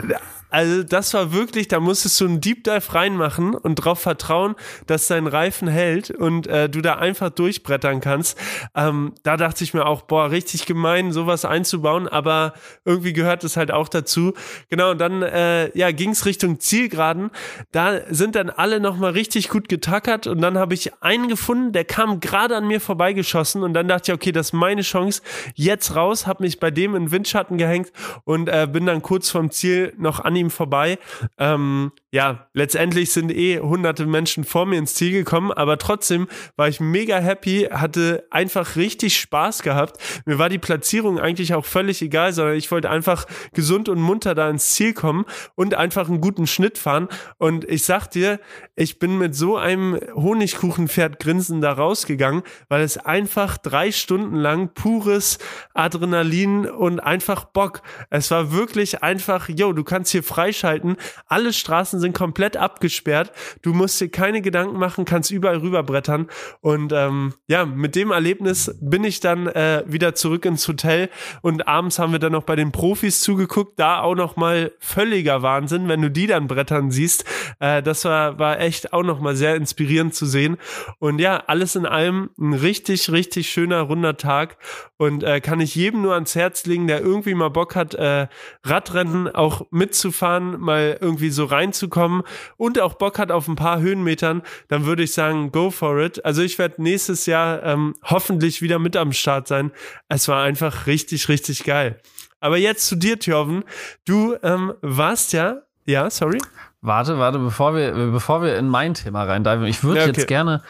Also das war wirklich, da musstest du einen Deep Dive reinmachen und darauf vertrauen, dass dein Reifen hält und äh, du da einfach durchbrettern kannst. Ähm, da dachte ich mir auch, boah, richtig gemein, sowas einzubauen, aber irgendwie gehört es halt auch dazu. Genau, und dann äh, ja, ging es Richtung Zielgeraden. Da sind dann alle nochmal richtig gut getackert und dann habe ich einen gefunden, der kam gerade an mir vorbeigeschossen und dann dachte ich, okay, das ist meine Chance, jetzt raus, habe mich bei dem in Windschatten gehängt und äh, bin dann kurz vom Ziel noch an ihm ihm vorbei. Ähm, ja, letztendlich sind eh hunderte Menschen vor mir ins Ziel gekommen, aber trotzdem war ich mega happy, hatte einfach richtig Spaß gehabt. Mir war die Platzierung eigentlich auch völlig egal, sondern ich wollte einfach gesund und munter da ins Ziel kommen und einfach einen guten Schnitt fahren. Und ich sag dir, ich bin mit so einem Honigkuchenpferd grinsen da rausgegangen, weil es einfach drei Stunden lang pures Adrenalin und einfach Bock. Es war wirklich einfach, yo, du kannst hier freischalten. Alle Straßen sind komplett abgesperrt. Du musst dir keine Gedanken machen, kannst überall rüberbrettern. Und ähm, ja, mit dem Erlebnis bin ich dann äh, wieder zurück ins Hotel und abends haben wir dann noch bei den Profis zugeguckt. Da auch noch mal völliger Wahnsinn, wenn du die dann brettern siehst. Äh, das war, war echt auch noch mal sehr inspirierend zu sehen. Und ja, alles in allem ein richtig, richtig schöner, runder Tag. Und äh, kann ich jedem nur ans Herz legen, der irgendwie mal Bock hat, äh, Radrennen auch mitzufahren fahren, mal irgendwie so reinzukommen und auch Bock hat auf ein paar Höhenmetern, dann würde ich sagen, go for it. Also ich werde nächstes Jahr ähm, hoffentlich wieder mit am Start sein. Es war einfach richtig, richtig geil. Aber jetzt zu dir, Thjörven. Du ähm, warst ja, ja, sorry. Warte, warte, bevor wir, bevor wir in mein Thema reindiven, ich würde ja, okay. jetzt gerne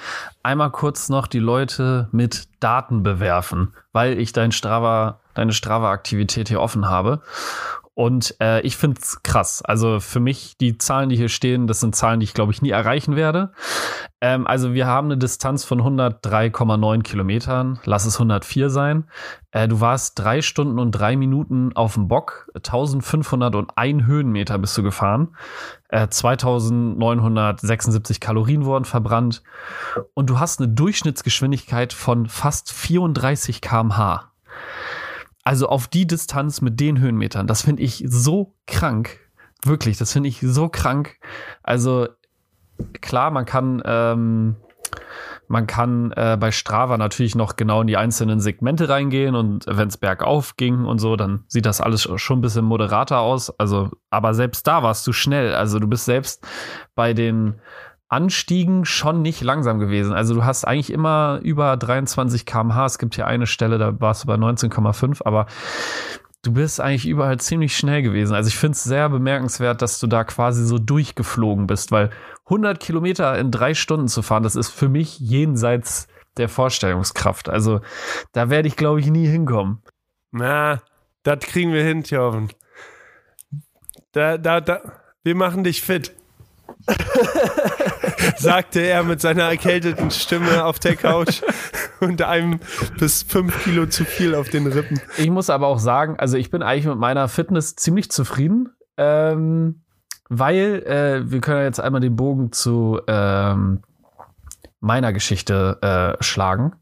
einmal kurz noch die Leute mit Daten bewerfen, weil ich dein Strava, deine Strava-Aktivität hier offen habe. Und äh, ich finde es krass. Also für mich, die Zahlen, die hier stehen, das sind Zahlen, die ich, glaube ich, nie erreichen werde. Ähm, also wir haben eine Distanz von 103,9 Kilometern. Lass es 104 sein. Äh, du warst drei Stunden und drei Minuten auf dem Bock. 1501 Höhenmeter bist du gefahren. Äh, 2976 Kalorien wurden verbrannt. Und du hast eine Durchschnittsgeschwindigkeit von fast 34 kmh. Also auf die Distanz mit den Höhenmetern, das finde ich so krank. Wirklich, das finde ich so krank. Also klar, man kann, ähm, man kann äh, bei Strava natürlich noch genau in die einzelnen Segmente reingehen und wenn es bergauf ging und so, dann sieht das alles schon ein bisschen moderater aus. Also, aber selbst da warst du schnell. Also du bist selbst bei den Anstiegen schon nicht langsam gewesen. Also du hast eigentlich immer über 23 km/h. Es gibt hier eine Stelle, da warst du bei 19,5, aber du bist eigentlich überall ziemlich schnell gewesen. Also ich finde es sehr bemerkenswert, dass du da quasi so durchgeflogen bist, weil 100 Kilometer in drei Stunden zu fahren, das ist für mich jenseits der Vorstellungskraft. Also da werde ich, glaube ich, nie hinkommen. Na, das kriegen wir hin, Thjörven. Da, da, da, wir machen dich fit. sagte er mit seiner erkälteten Stimme auf der Couch und einem bis fünf Kilo zu viel auf den Rippen. Ich muss aber auch sagen, also ich bin eigentlich mit meiner Fitness ziemlich zufrieden, ähm, weil äh, wir können jetzt einmal den Bogen zu ähm, meiner Geschichte äh, schlagen,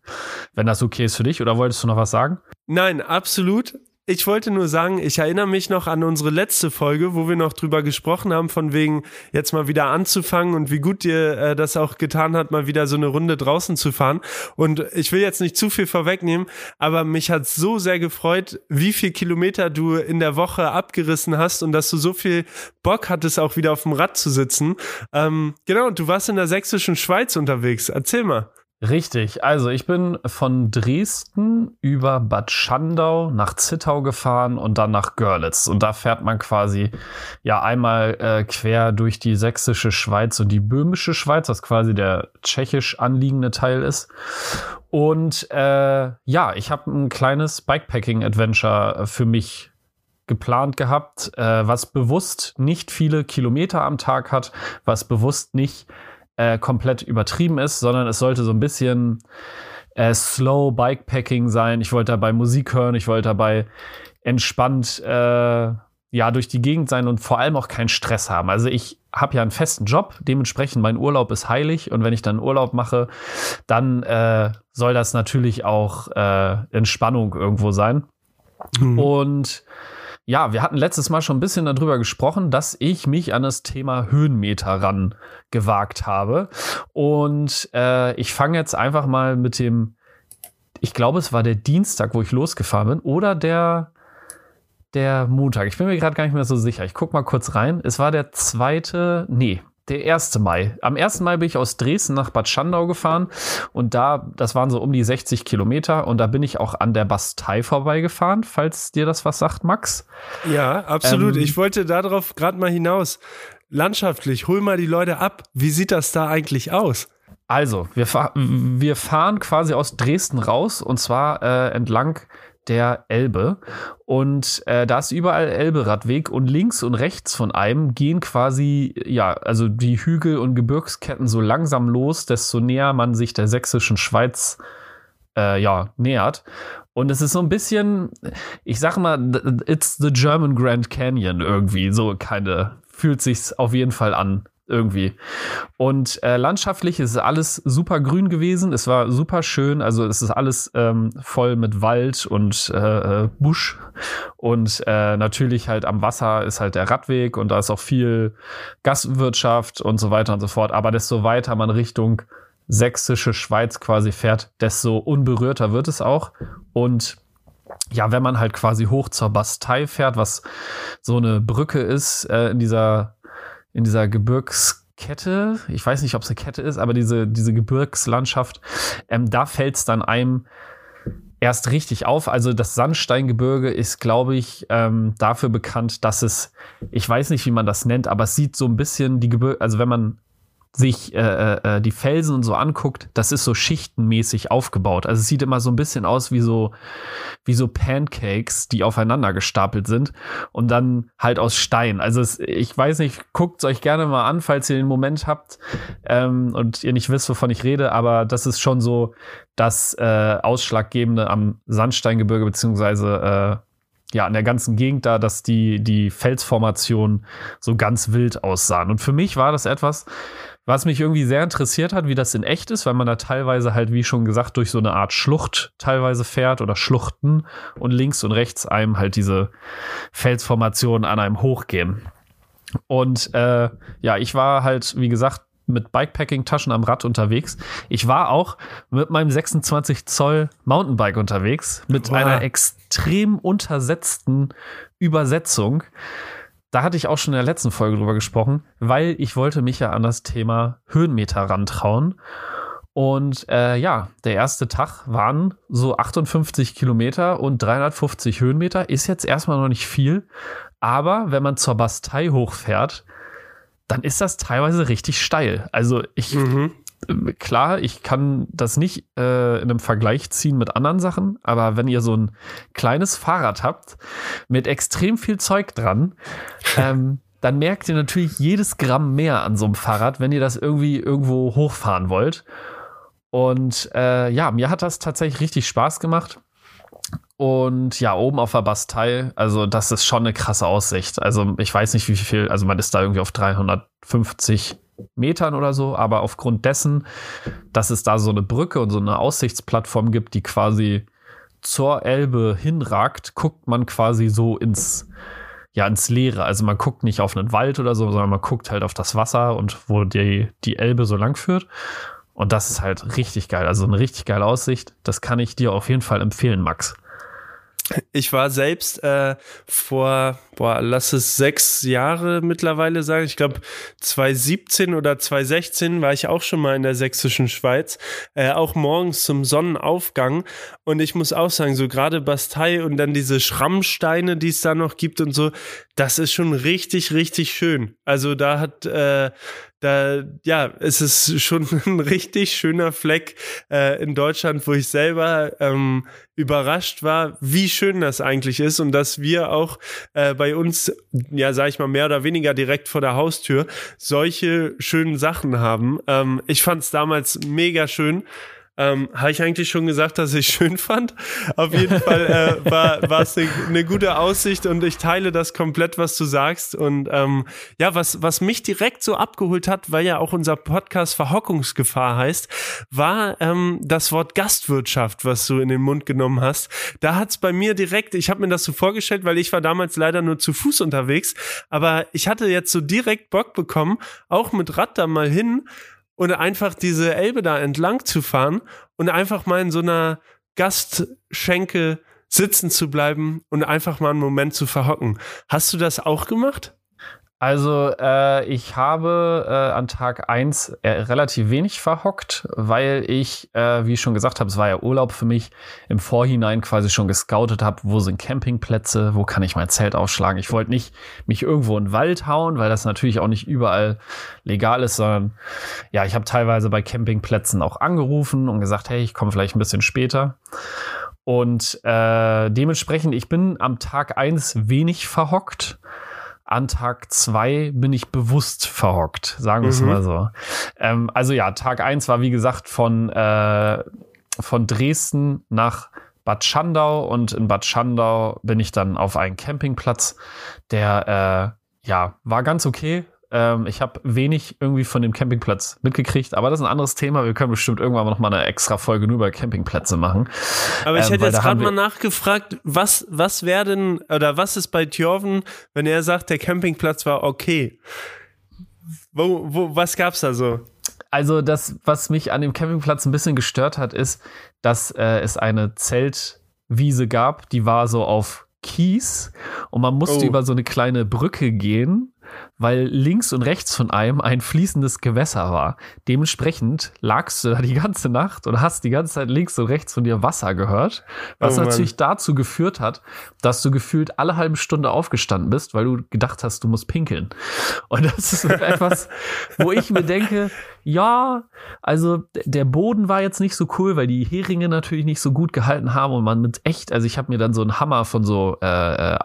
wenn das okay ist für dich. Oder wolltest du noch was sagen? Nein, absolut ich wollte nur sagen, ich erinnere mich noch an unsere letzte Folge, wo wir noch drüber gesprochen haben, von wegen jetzt mal wieder anzufangen und wie gut dir äh, das auch getan hat, mal wieder so eine Runde draußen zu fahren. Und ich will jetzt nicht zu viel vorwegnehmen, aber mich hat so sehr gefreut, wie viel Kilometer du in der Woche abgerissen hast und dass du so viel Bock hattest, auch wieder auf dem Rad zu sitzen. Ähm, genau, und du warst in der sächsischen Schweiz unterwegs. Erzähl mal. Richtig, also ich bin von Dresden über Bad Schandau nach Zittau gefahren und dann nach Görlitz. Und da fährt man quasi ja einmal äh, quer durch die sächsische Schweiz und die böhmische Schweiz, was quasi der tschechisch anliegende Teil ist. Und äh, ja, ich habe ein kleines Bikepacking-Adventure für mich geplant gehabt, äh, was bewusst nicht viele Kilometer am Tag hat, was bewusst nicht äh, komplett übertrieben ist, sondern es sollte so ein bisschen äh, slow Bikepacking sein. Ich wollte dabei Musik hören, ich wollte dabei entspannt äh, ja durch die Gegend sein und vor allem auch keinen Stress haben. Also ich habe ja einen festen Job, dementsprechend mein Urlaub ist heilig und wenn ich dann Urlaub mache, dann äh, soll das natürlich auch äh, Entspannung irgendwo sein. Mhm. Und ja, wir hatten letztes Mal schon ein bisschen darüber gesprochen, dass ich mich an das Thema Höhenmeter ran gewagt habe. Und äh, ich fange jetzt einfach mal mit dem, ich glaube, es war der Dienstag, wo ich losgefahren bin, oder der, der Montag. Ich bin mir gerade gar nicht mehr so sicher. Ich gucke mal kurz rein. Es war der zweite, nee, der 1. Mai. Am 1. Mai bin ich aus Dresden nach Bad Schandau gefahren und da, das waren so um die 60 Kilometer und da bin ich auch an der Bastei vorbeigefahren, falls dir das was sagt, Max. Ja, absolut. Ähm, ich wollte darauf gerade mal hinaus. Landschaftlich, hol mal die Leute ab. Wie sieht das da eigentlich aus? Also, wir, fahr wir fahren quasi aus Dresden raus und zwar äh, entlang der Elbe. Und äh, da ist überall Elberadweg und links und rechts von einem gehen quasi, ja, also die Hügel und Gebirgsketten so langsam los, desto näher man sich der sächsischen Schweiz äh, ja, nähert. Und es ist so ein bisschen, ich sag mal, it's the German Grand Canyon irgendwie, so keine, fühlt sich's auf jeden Fall an irgendwie. Und äh, landschaftlich ist alles super grün gewesen. Es war super schön. Also es ist alles ähm, voll mit Wald und äh, äh, Busch. Und äh, natürlich halt am Wasser ist halt der Radweg und da ist auch viel Gastwirtschaft und so weiter und so fort. Aber desto weiter man Richtung sächsische Schweiz quasi fährt, desto unberührter wird es auch. Und ja, wenn man halt quasi hoch zur Bastei fährt, was so eine Brücke ist äh, in dieser in dieser Gebirgskette, ich weiß nicht, ob es eine Kette ist, aber diese, diese Gebirgslandschaft, ähm, da fällt es dann einem erst richtig auf. Also das Sandsteingebirge ist, glaube ich, ähm, dafür bekannt, dass es, ich weiß nicht, wie man das nennt, aber es sieht so ein bisschen die Gebirge, also wenn man sich äh, äh, äh, die Felsen und so anguckt, das ist so schichtenmäßig aufgebaut. Also es sieht immer so ein bisschen aus wie so wie so Pancakes, die aufeinander gestapelt sind und dann halt aus Stein. Also es, ich weiß nicht, guckt euch gerne mal an, falls ihr den Moment habt ähm, und ihr nicht wisst, wovon ich rede, aber das ist schon so das äh, Ausschlaggebende am Sandsteingebirge beziehungsweise äh, ja, in der ganzen Gegend da, dass die, die Felsformationen so ganz wild aussahen. Und für mich war das etwas, was mich irgendwie sehr interessiert hat, wie das in echt ist, weil man da teilweise halt, wie schon gesagt, durch so eine Art Schlucht teilweise fährt oder Schluchten und links und rechts einem halt diese Felsformationen an einem hochgehen. Und äh, ja, ich war halt, wie gesagt, mit Bikepacking-Taschen am Rad unterwegs. Ich war auch mit meinem 26 Zoll Mountainbike unterwegs, mit wow. einer extrem untersetzten Übersetzung. Da hatte ich auch schon in der letzten Folge drüber gesprochen, weil ich wollte mich ja an das Thema Höhenmeter rantrauen. Und äh, ja, der erste Tag waren so 58 Kilometer und 350 Höhenmeter. Ist jetzt erstmal noch nicht viel. Aber wenn man zur Bastei hochfährt, dann ist das teilweise richtig steil. Also ich, mhm klar, ich kann das nicht äh, in einem Vergleich ziehen mit anderen Sachen, aber wenn ihr so ein kleines Fahrrad habt mit extrem viel Zeug dran, ähm, dann merkt ihr natürlich jedes Gramm mehr an so einem Fahrrad, wenn ihr das irgendwie irgendwo hochfahren wollt. Und äh, ja, mir hat das tatsächlich richtig Spaß gemacht. Und ja, oben auf der Bastei, also das ist schon eine krasse Aussicht. Also ich weiß nicht, wie viel, also man ist da irgendwie auf 350 Metern oder so, aber aufgrund dessen, dass es da so eine Brücke und so eine Aussichtsplattform gibt, die quasi zur Elbe hinragt, guckt man quasi so ins, ja, ins Leere. Also man guckt nicht auf einen Wald oder so, sondern man guckt halt auf das Wasser und wo die, die Elbe so lang führt. Und das ist halt richtig geil. Also eine richtig geile Aussicht. Das kann ich dir auf jeden Fall empfehlen, Max. Ich war selbst äh, vor, boah, lass es sechs Jahre mittlerweile sagen. Ich glaube, 2017 oder 2016 war ich auch schon mal in der sächsischen Schweiz, äh, auch morgens zum Sonnenaufgang. Und ich muss auch sagen, so gerade Bastei und dann diese Schrammsteine, die es da noch gibt und so, das ist schon richtig, richtig schön. Also da hat, äh, da, ja, es ist schon ein richtig schöner Fleck äh, in Deutschland, wo ich selber ähm, überrascht war, wie schön das eigentlich ist und dass wir auch äh, bei uns, ja, sag ich mal, mehr oder weniger direkt vor der Haustür solche schönen Sachen haben. Ähm, ich fand es damals mega schön. Ähm, Habe ich eigentlich schon gesagt, dass ich schön fand? Auf jeden Fall äh, war es eine ne gute Aussicht und ich teile das komplett, was du sagst. Und ähm, ja, was, was mich direkt so abgeholt hat, weil ja auch unser Podcast Verhockungsgefahr heißt, war ähm, das Wort Gastwirtschaft, was du in den Mund genommen hast. Da hat's bei mir direkt, ich habe mir das so vorgestellt, weil ich war damals leider nur zu Fuß unterwegs, aber ich hatte jetzt so direkt Bock bekommen, auch mit Rad da mal hin und einfach diese Elbe da entlang zu fahren und einfach mal in so einer Gastschenke sitzen zu bleiben und einfach mal einen Moment zu verhocken. Hast du das auch gemacht? Also äh, ich habe äh, an Tag 1 äh, relativ wenig verhockt, weil ich, äh, wie ich schon gesagt habe, es war ja Urlaub für mich, im Vorhinein quasi schon gescoutet habe, wo sind Campingplätze, wo kann ich mein Zelt aufschlagen. Ich wollte nicht mich irgendwo in den Wald hauen, weil das natürlich auch nicht überall legal ist, sondern ja, ich habe teilweise bei Campingplätzen auch angerufen und gesagt, hey, ich komme vielleicht ein bisschen später. Und äh, dementsprechend, ich bin am Tag 1 wenig verhockt an Tag zwei bin ich bewusst verhockt, sagen wir es mhm. mal so. Ähm, also ja, Tag eins war wie gesagt von, äh, von Dresden nach Bad Schandau und in Bad Schandau bin ich dann auf einen Campingplatz, der äh, ja war ganz okay, ähm, ich habe wenig irgendwie von dem Campingplatz mitgekriegt, aber das ist ein anderes Thema. Wir können bestimmt irgendwann noch mal eine extra Folge nur über Campingplätze machen. Aber ich ähm, hätte jetzt gerade mal nachgefragt, was, was wäre denn, oder was ist bei Tjorven, wenn er sagt, der Campingplatz war okay? Wo, wo, was gab's da so? Also das, was mich an dem Campingplatz ein bisschen gestört hat, ist, dass äh, es eine Zeltwiese gab, die war so auf Kies und man musste oh. über so eine kleine Brücke gehen weil links und rechts von einem ein fließendes Gewässer war. Dementsprechend lagst du da die ganze Nacht und hast die ganze Zeit links und rechts von dir Wasser gehört, was oh natürlich dazu geführt hat, dass du gefühlt alle halbe Stunde aufgestanden bist, weil du gedacht hast, du musst pinkeln. Und das ist etwas, wo ich mir denke, ja, also der Boden war jetzt nicht so cool, weil die Heringe natürlich nicht so gut gehalten haben und man mit echt, also ich habe mir dann so einen Hammer von so äh, äh,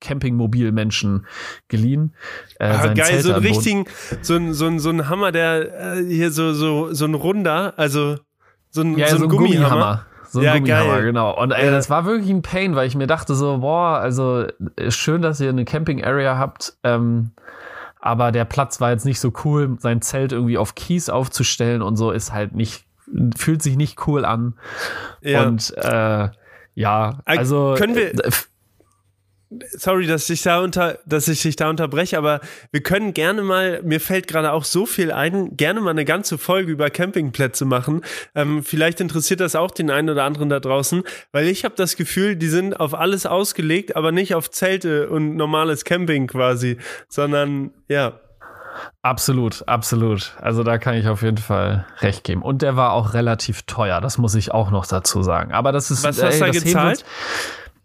Campingmobilmenschen geliehen. Äh, ah, geil, Zelt so einen richtigen, so ein, so ein, so ein Hammer, der äh, hier so, so, so ein runder, also so ein, ja, so ein, so ein Gummihammer. Gummihammer. So ein ja, Gummihammer, geil. genau. Und ey, das war wirklich ein Pain, weil ich mir dachte so, boah, also schön, dass ihr eine Camping-Area habt, ähm, aber der Platz war jetzt nicht so cool. Sein Zelt irgendwie auf Kies aufzustellen und so ist halt nicht, fühlt sich nicht cool an. Ja. Und äh, ja, also können wir sorry, dass ich da unter, dass ich dich da unterbreche, aber wir können gerne mal, mir fällt gerade auch so viel ein, gerne mal eine ganze Folge über Campingplätze machen. Ähm, vielleicht interessiert das auch den einen oder anderen da draußen, weil ich habe das Gefühl, die sind auf alles ausgelegt, aber nicht auf Zelte und normales Camping quasi, sondern ja. Absolut, absolut. Also da kann ich auf jeden Fall recht geben. Und der war auch relativ teuer, das muss ich auch noch dazu sagen. Aber das ist Was hast du da gezahlt?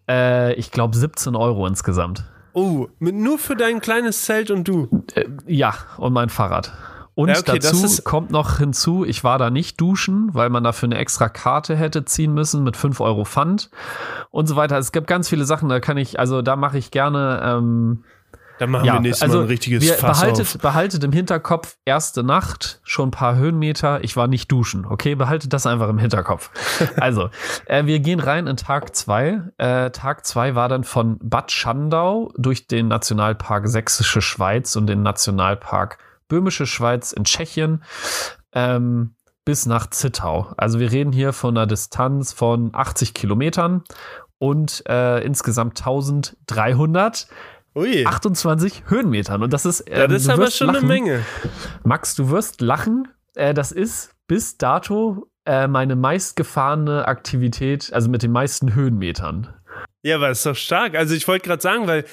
Äh, ich glaube 17 Euro insgesamt. Oh, mit, nur für dein kleines Zelt und du? Äh, ja, und mein Fahrrad. Und ja, okay, dazu kommt noch hinzu, ich war da nicht duschen, weil man dafür eine extra Karte hätte ziehen müssen mit 5 Euro Pfand und so weiter. Es gibt ganz viele Sachen, da kann ich, also da mache ich gerne ähm, dann machen ja, wir nächstes also Mal ein richtiges wir Fass behaltet, auf. behaltet im Hinterkopf, erste Nacht, schon ein paar Höhenmeter, ich war nicht duschen, okay? Behaltet das einfach im Hinterkopf. also, äh, wir gehen rein in Tag zwei. Äh, Tag zwei war dann von Bad Schandau durch den Nationalpark Sächsische Schweiz und den Nationalpark Böhmische Schweiz in Tschechien. Ähm, bis nach Zittau. Also wir reden hier von einer Distanz von 80 Kilometern und äh, insgesamt 1300 Ui. 28 Höhenmetern. Und das ist. Ähm, ja, das ist aber schon lachen. eine Menge. Max, du wirst lachen. Äh, das ist bis dato äh, meine meistgefahrene Aktivität, also mit den meisten Höhenmetern. Ja, aber ist doch stark. Also ich wollte gerade sagen, weil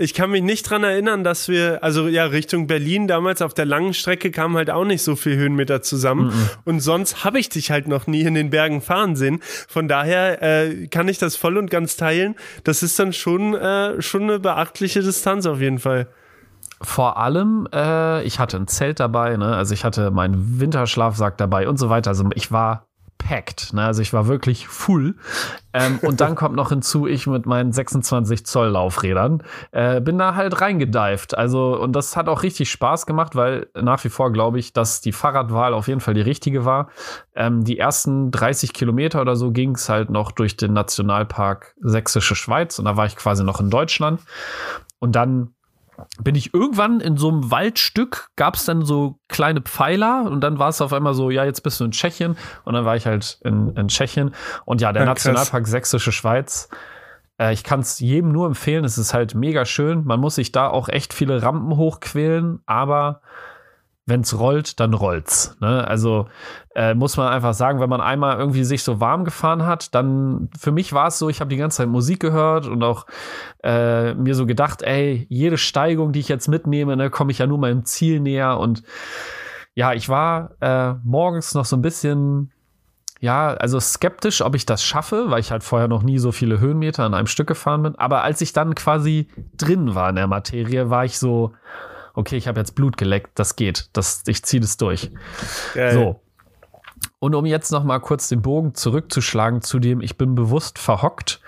ich kann mich nicht dran erinnern, dass wir, also ja, Richtung Berlin damals auf der langen Strecke kamen halt auch nicht so viel Höhenmeter zusammen. Mm -mm. Und sonst habe ich dich halt noch nie in den Bergen fahren sehen. Von daher äh, kann ich das voll und ganz teilen. Das ist dann schon, äh, schon eine beachtliche Distanz auf jeden Fall. Vor allem, äh, ich hatte ein Zelt dabei, ne? also ich hatte meinen Winterschlafsack dabei und so weiter. Also ich war packed. Ne? Also ich war wirklich full. Ähm, und dann kommt noch hinzu, ich mit meinen 26 Zoll Laufrädern äh, bin da halt reingedived. Also, und das hat auch richtig Spaß gemacht, weil nach wie vor glaube ich, dass die Fahrradwahl auf jeden Fall die richtige war. Ähm, die ersten 30 Kilometer oder so ging es halt noch durch den Nationalpark Sächsische Schweiz und da war ich quasi noch in Deutschland. Und dann bin ich irgendwann in so einem Waldstück, gab es dann so kleine Pfeiler und dann war es auf einmal so, ja, jetzt bist du in Tschechien. Und dann war ich halt in, in Tschechien. Und ja, der ja, Nationalpark Sächsische Schweiz, äh, ich kann es jedem nur empfehlen, es ist halt mega schön, man muss sich da auch echt viele Rampen hochquälen, aber wenn es rollt, dann rollt's. Ne? Also äh, muss man einfach sagen, wenn man einmal irgendwie sich so warm gefahren hat, dann für mich war es so, ich habe die ganze Zeit Musik gehört und auch äh, mir so gedacht, ey, jede Steigung, die ich jetzt mitnehme, ne, komme ich ja nur meinem Ziel näher. Und ja, ich war äh, morgens noch so ein bisschen ja, also skeptisch, ob ich das schaffe, weil ich halt vorher noch nie so viele Höhenmeter an einem Stück gefahren bin. Aber als ich dann quasi drin war in der Materie, war ich so, okay, ich habe jetzt Blut geleckt, das geht, das, ich ziehe das durch. Geil. So. Und um jetzt noch mal kurz den Bogen zurückzuschlagen zu dem, ich bin bewusst verhockt.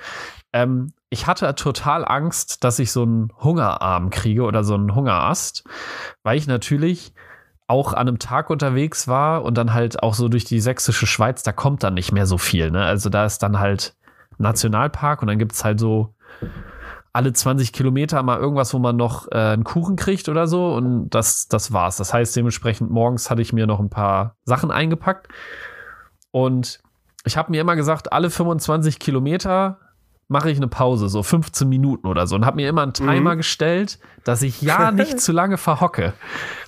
Ähm, ich hatte total Angst, dass ich so einen Hungerarm kriege oder so einen Hungerast, weil ich natürlich auch an einem Tag unterwegs war und dann halt auch so durch die sächsische Schweiz, da kommt dann nicht mehr so viel. Ne? Also da ist dann halt Nationalpark und dann gibt es halt so alle 20 Kilometer mal irgendwas, wo man noch äh, einen Kuchen kriegt oder so. Und das, das war's. Das heißt, dementsprechend morgens hatte ich mir noch ein paar Sachen eingepackt. Und ich habe mir immer gesagt, alle 25 Kilometer mache ich eine Pause, so 15 Minuten oder so. Und habe mir immer einen Timer mhm. gestellt, dass ich ja nicht zu lange verhocke.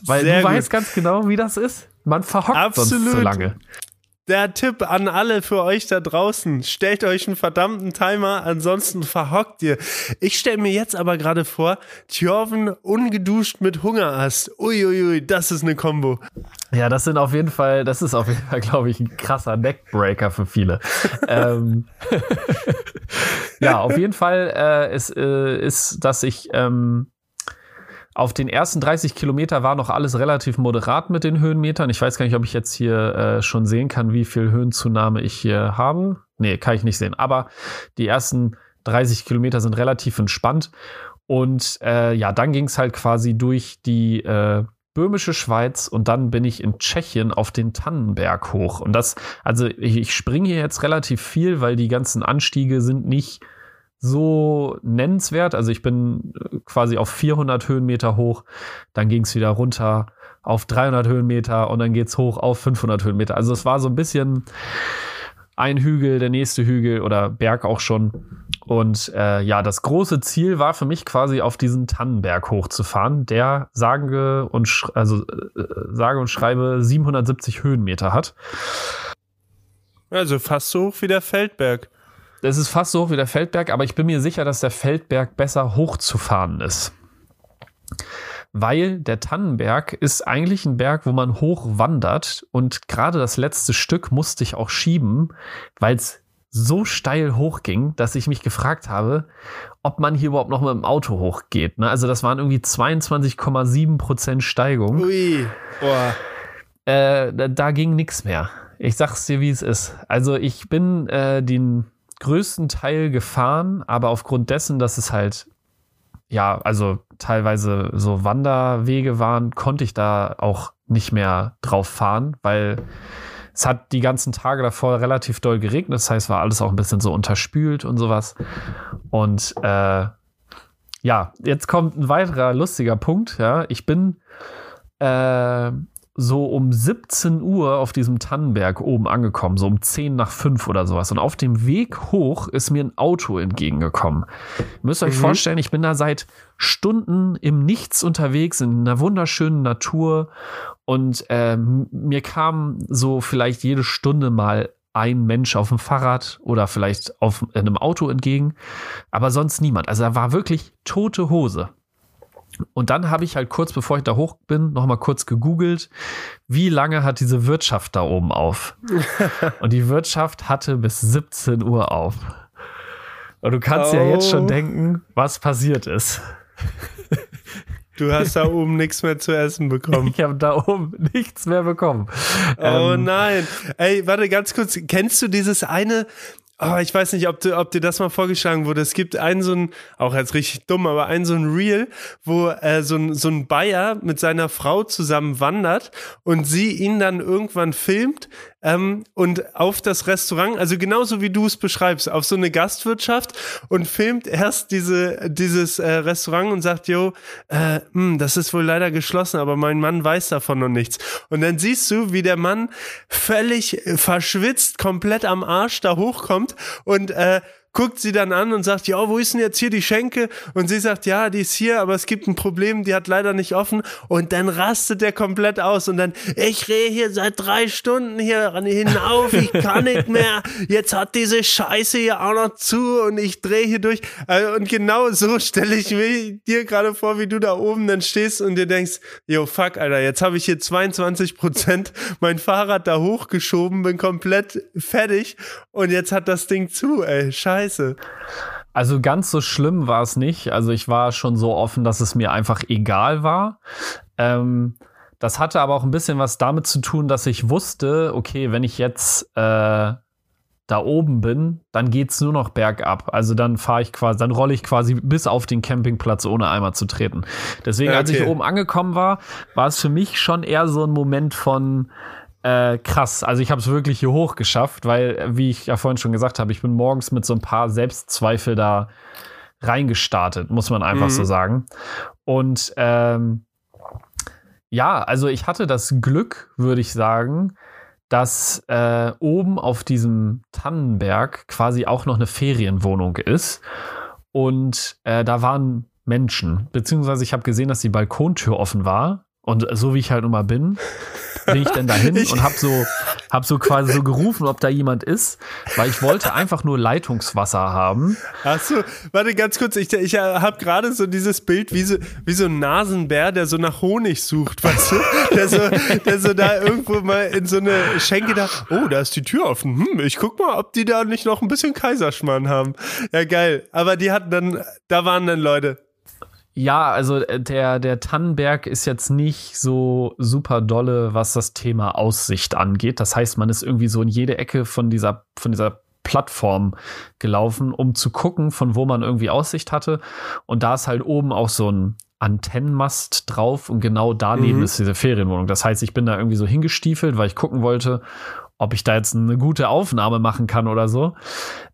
Weil Sehr du gut. weißt ganz genau, wie das ist. Man verhockt Absolut. sonst zu lange der Tipp an alle für euch da draußen. Stellt euch einen verdammten Timer, ansonsten verhockt ihr. Ich stelle mir jetzt aber gerade vor, Tjorven ungeduscht mit Hungerast. Uiuiui, das ist eine Kombo. Ja, das sind auf jeden Fall, das ist auf jeden Fall, glaube ich, ein krasser Neckbreaker für viele. ähm, ja, auf jeden Fall äh, ist, äh, ist, dass ich ähm, auf den ersten 30 Kilometer war noch alles relativ moderat mit den Höhenmetern. Ich weiß gar nicht, ob ich jetzt hier äh, schon sehen kann, wie viel Höhenzunahme ich hier habe. Nee, kann ich nicht sehen. Aber die ersten 30 Kilometer sind relativ entspannt. Und äh, ja, dann ging es halt quasi durch die äh, böhmische Schweiz und dann bin ich in Tschechien auf den Tannenberg hoch. Und das, also ich, ich springe hier jetzt relativ viel, weil die ganzen Anstiege sind nicht so nennenswert. Also ich bin äh, quasi auf 400 Höhenmeter hoch, dann ging es wieder runter auf 300 Höhenmeter und dann geht's hoch auf 500 Höhenmeter. Also es war so ein bisschen ein Hügel, der nächste Hügel oder Berg auch schon. Und äh, ja, das große Ziel war für mich quasi auf diesen Tannenberg hochzufahren, der sage und also äh, sage und schreibe 770 Höhenmeter hat. Also fast so hoch wie der Feldberg. Das ist fast so hoch wie der Feldberg, aber ich bin mir sicher, dass der Feldberg besser hochzufahren ist. Weil der Tannenberg ist eigentlich ein Berg, wo man hoch wandert und gerade das letzte Stück musste ich auch schieben, weil es so steil hochging, dass ich mich gefragt habe, ob man hier überhaupt noch mit dem Auto hochgeht. Ne? Also das waren irgendwie 22,7 Prozent Steigung. Ui. Äh, da, da, ging nichts mehr. Ich sag's dir, wie es ist. Also ich bin äh, den größten Teil gefahren, aber aufgrund dessen, dass es halt ja, also teilweise so Wanderwege waren, konnte ich da auch nicht mehr drauf fahren, weil es hat die ganzen Tage davor relativ doll geregnet. Das heißt, war alles auch ein bisschen so unterspült und sowas. Und äh, ja, jetzt kommt ein weiterer lustiger Punkt. Ja, ich bin äh, so um 17 Uhr auf diesem Tannenberg oben angekommen, so um 10 nach 5 oder sowas. Und auf dem Weg hoch ist mir ein Auto entgegengekommen. Ihr müsst euch mhm. vorstellen, ich bin da seit Stunden im Nichts unterwegs, in einer wunderschönen Natur. Und ähm, mir kam so vielleicht jede Stunde mal ein Mensch auf dem Fahrrad oder vielleicht auf einem Auto entgegen, aber sonst niemand. Also da war wirklich tote Hose. Und dann habe ich halt kurz bevor ich da hoch bin, nochmal kurz gegoogelt, wie lange hat diese Wirtschaft da oben auf? Und die Wirtschaft hatte bis 17 Uhr auf. Und du kannst oh. ja jetzt schon oh. denken, was passiert ist. Du hast da oben nichts mehr zu essen bekommen. Ich habe da oben nichts mehr bekommen. Oh ähm, nein. Ey, warte ganz kurz. Kennst du dieses eine, Oh, ich weiß nicht, ob, du, ob dir das mal vorgeschlagen wurde. Es gibt einen so ein, auch jetzt richtig dumm, aber einen so ein Reel, wo äh, so, ein, so ein Bayer mit seiner Frau zusammen wandert und sie ihn dann irgendwann filmt ähm, und auf das Restaurant, also genauso wie du es beschreibst, auf so eine Gastwirtschaft und filmt erst diese, dieses äh, Restaurant und sagt, jo, äh, mh, hm, das ist wohl leider geschlossen, aber mein Mann weiß davon noch nichts. Und dann siehst du, wie der Mann völlig verschwitzt, komplett am Arsch da hochkommt und äh, guckt sie dann an und sagt, ja, wo ist denn jetzt hier die Schenke? Und sie sagt, ja, die ist hier, aber es gibt ein Problem, die hat leider nicht offen. Und dann rastet der komplett aus und dann, ich rehe hier seit drei Stunden hier hinauf, ich kann nicht mehr. Jetzt hat diese Scheiße hier auch noch zu und ich drehe hier durch. Äh, und genau so stelle ich mir dir gerade vor, wie du da oben dann stehst und dir denkst, yo, fuck, Alter, jetzt habe ich hier 22 Prozent mein Fahrrad da hochgeschoben, bin komplett fertig und jetzt hat das Ding zu, ey, scheiße scheiße. Also ganz so schlimm war es nicht. Also ich war schon so offen, dass es mir einfach egal war. Ähm, das hatte aber auch ein bisschen was damit zu tun, dass ich wusste, okay, wenn ich jetzt äh, da oben bin, dann geht es nur noch bergab. Also dann fahre ich quasi, dann rolle ich quasi bis auf den Campingplatz, ohne einmal zu treten. Deswegen, okay. als ich oben angekommen war, war es für mich schon eher so ein Moment von, äh, krass. Also ich habe es wirklich hier hoch geschafft, weil, wie ich ja vorhin schon gesagt habe, ich bin morgens mit so ein paar Selbstzweifel da reingestartet, muss man einfach mhm. so sagen. Und ähm, ja, also ich hatte das Glück, würde ich sagen, dass äh, oben auf diesem Tannenberg quasi auch noch eine Ferienwohnung ist. Und äh, da waren Menschen, beziehungsweise ich habe gesehen, dass die Balkontür offen war. Und so wie ich halt nun mal bin, bin ich denn dahin und hab so, hab so quasi so gerufen, ob da jemand ist, weil ich wollte einfach nur Leitungswasser haben. Achso, warte ganz kurz, ich, ich habe gerade so dieses Bild wie so, wie so ein Nasenbär, der so nach Honig sucht, weißt du? Der so, der so da irgendwo mal in so eine Schenke da, oh, da ist die Tür offen. Hm, ich guck mal, ob die da nicht noch ein bisschen Kaiserschmarrn haben. Ja, geil. Aber die hatten dann, da waren dann Leute. Ja, also äh, der, der Tannenberg ist jetzt nicht so super dolle, was das Thema Aussicht angeht. Das heißt, man ist irgendwie so in jede Ecke von dieser, von dieser Plattform gelaufen, um zu gucken, von wo man irgendwie Aussicht hatte. Und da ist halt oben auch so ein Antennenmast drauf und genau daneben mhm. ist diese Ferienwohnung. Das heißt, ich bin da irgendwie so hingestiefelt, weil ich gucken wollte, ob ich da jetzt eine gute Aufnahme machen kann oder so.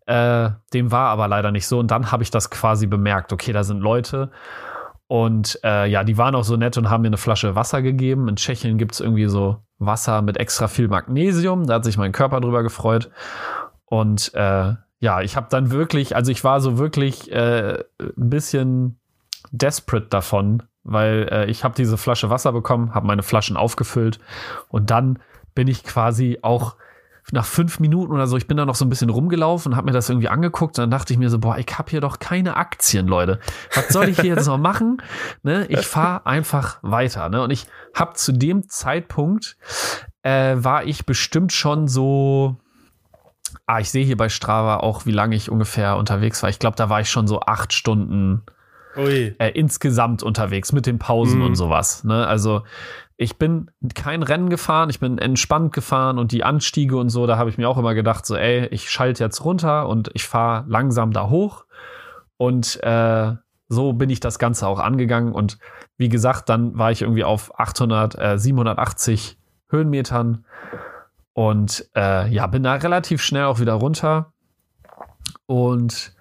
Äh, dem war aber leider nicht so. Und dann habe ich das quasi bemerkt. Okay, da sind Leute. Und äh, ja, die waren auch so nett und haben mir eine Flasche Wasser gegeben. In Tschechien gibt es irgendwie so Wasser mit extra viel Magnesium. Da hat sich mein Körper drüber gefreut. Und äh, ja, ich habe dann wirklich, also ich war so wirklich äh, ein bisschen desperate davon, weil äh, ich habe diese Flasche Wasser bekommen, habe meine Flaschen aufgefüllt und dann bin ich quasi auch nach fünf Minuten oder so, ich bin da noch so ein bisschen rumgelaufen, habe mir das irgendwie angeguckt und dann dachte ich mir so, boah, ich habe hier doch keine Aktien, Leute. Was soll ich hier jetzt noch machen? Ne? Ich fahre einfach weiter. Ne? Und ich habe zu dem Zeitpunkt, äh, war ich bestimmt schon so, ah, ich sehe hier bei Strava auch, wie lange ich ungefähr unterwegs war. Ich glaube, da war ich schon so acht Stunden äh, insgesamt unterwegs mit den Pausen mhm. und sowas. Ne? Also ich bin kein Rennen gefahren, ich bin entspannt gefahren und die Anstiege und so, da habe ich mir auch immer gedacht, so, ey, ich schalte jetzt runter und ich fahre langsam da hoch. Und äh, so bin ich das Ganze auch angegangen. Und wie gesagt, dann war ich irgendwie auf 800, äh, 780 Höhenmetern und äh, ja, bin da relativ schnell auch wieder runter. Und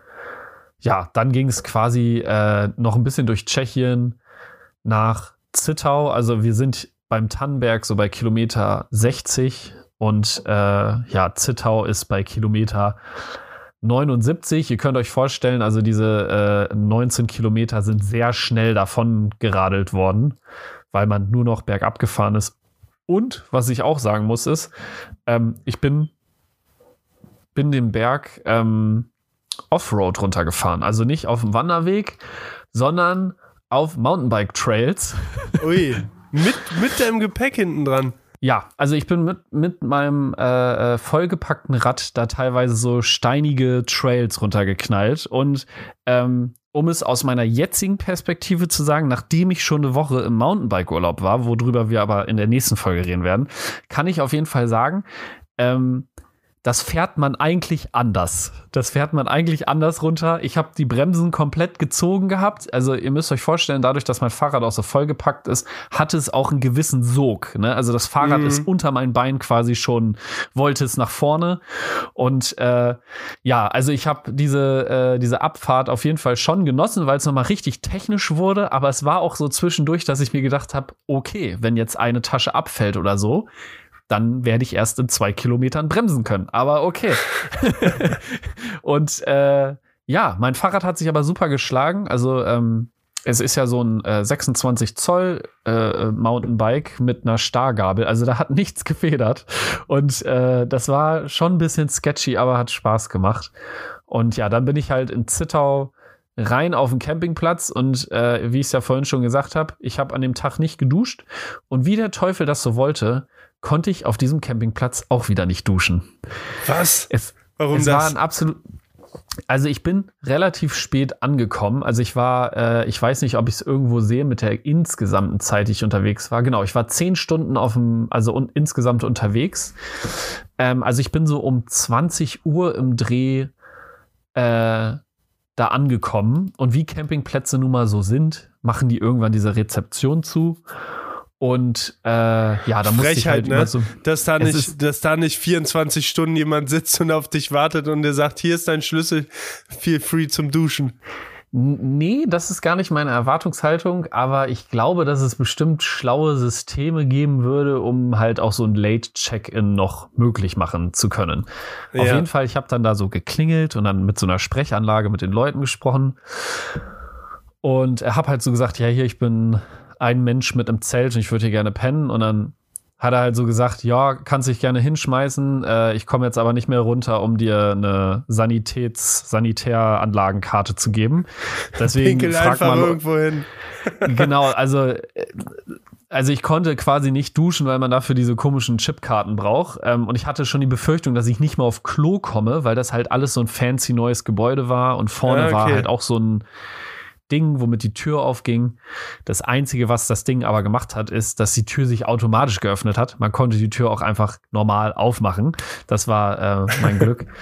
ja, dann ging es quasi äh, noch ein bisschen durch Tschechien nach Zittau, also wir sind beim Tannenberg so bei Kilometer 60 und äh, ja, Zittau ist bei Kilometer 79. Ihr könnt euch vorstellen, also diese äh, 19 Kilometer sind sehr schnell davon geradelt worden, weil man nur noch bergab gefahren ist. Und was ich auch sagen muss, ist, ähm, ich bin bin den Berg ähm, Offroad runtergefahren. Also nicht auf dem Wanderweg, sondern auf Mountainbike-Trails. Ui, mit, mit deinem Gepäck hinten dran. Ja, also ich bin mit, mit meinem äh, äh, vollgepackten Rad da teilweise so steinige Trails runtergeknallt. Und ähm, um es aus meiner jetzigen Perspektive zu sagen, nachdem ich schon eine Woche im Mountainbike-Urlaub war, worüber wir aber in der nächsten Folge reden werden, kann ich auf jeden Fall sagen, ähm, das fährt man eigentlich anders. Das fährt man eigentlich anders runter. Ich habe die Bremsen komplett gezogen gehabt. Also ihr müsst euch vorstellen, dadurch, dass mein Fahrrad auch so vollgepackt ist, hat es auch einen gewissen Sog. Ne? Also das Fahrrad mhm. ist unter mein Bein quasi schon, wollte es nach vorne. Und äh, ja, also ich habe diese, äh, diese Abfahrt auf jeden Fall schon genossen, weil es nochmal richtig technisch wurde. Aber es war auch so zwischendurch, dass ich mir gedacht habe, okay, wenn jetzt eine Tasche abfällt oder so, dann werde ich erst in zwei Kilometern bremsen können. Aber okay. und äh, ja, mein Fahrrad hat sich aber super geschlagen. Also ähm, es ist ja so ein äh, 26 Zoll äh, Mountainbike mit einer Stargabel. Also da hat nichts gefedert. Und äh, das war schon ein bisschen sketchy, aber hat Spaß gemacht. Und ja, dann bin ich halt in Zittau rein auf den Campingplatz und äh, wie ich es ja vorhin schon gesagt habe, ich habe an dem Tag nicht geduscht und wie der Teufel das so wollte, konnte ich auf diesem Campingplatz auch wieder nicht duschen. Was? Es, Warum es das? war ein absolut. Also ich bin relativ spät angekommen. Also ich war, äh, ich weiß nicht, ob ich es irgendwo sehe mit der insgesamten Zeit, die ich unterwegs war. Genau, ich war zehn Stunden auf dem, also un insgesamt unterwegs. Ähm, also ich bin so um 20 Uhr im Dreh äh, da angekommen. Und wie Campingplätze nun mal so sind, machen die irgendwann diese Rezeption zu. Und äh, ja, da musste ich halt ne? so. dass, da nicht, ist- dass da nicht 24 Stunden jemand sitzt und auf dich wartet und der sagt, hier ist dein Schlüssel, feel free zum Duschen. Nee, das ist gar nicht meine Erwartungshaltung, aber ich glaube, dass es bestimmt schlaue Systeme geben würde, um halt auch so ein Late-Check-In noch möglich machen zu können. Auf Ja. jeden Fall, ich habe dann da so geklingelt und dann mit so einer Sprechanlage mit den Leuten gesprochen. Und er hat halt so gesagt, ja, hier, ich bin ein Mensch mit einem Zelt und ich würde hier gerne pennen. Und dann hat er halt so gesagt, ja, kannst dich gerne hinschmeißen. Äh, ich komme jetzt aber nicht mehr runter, um dir eine Sanitäts Sanitäranlagenkarte zu geben. Deswegen Pinkel frag einfach mal, irgendwo hin. genau, also äh, also ich konnte quasi nicht duschen, weil man dafür diese komischen Chipkarten braucht. Ähm, und ich hatte schon die Befürchtung, dass ich nicht mehr auf Klo komme, weil das halt alles so ein fancy neues Gebäude war und vorne Ja, war okay. halt auch so ein Ding, womit die Tür aufging. Das Einzige, was das Ding aber gemacht hat, ist, dass die Tür sich automatisch geöffnet hat. Man konnte die Tür auch einfach normal aufmachen. Das war äh, mein Glück.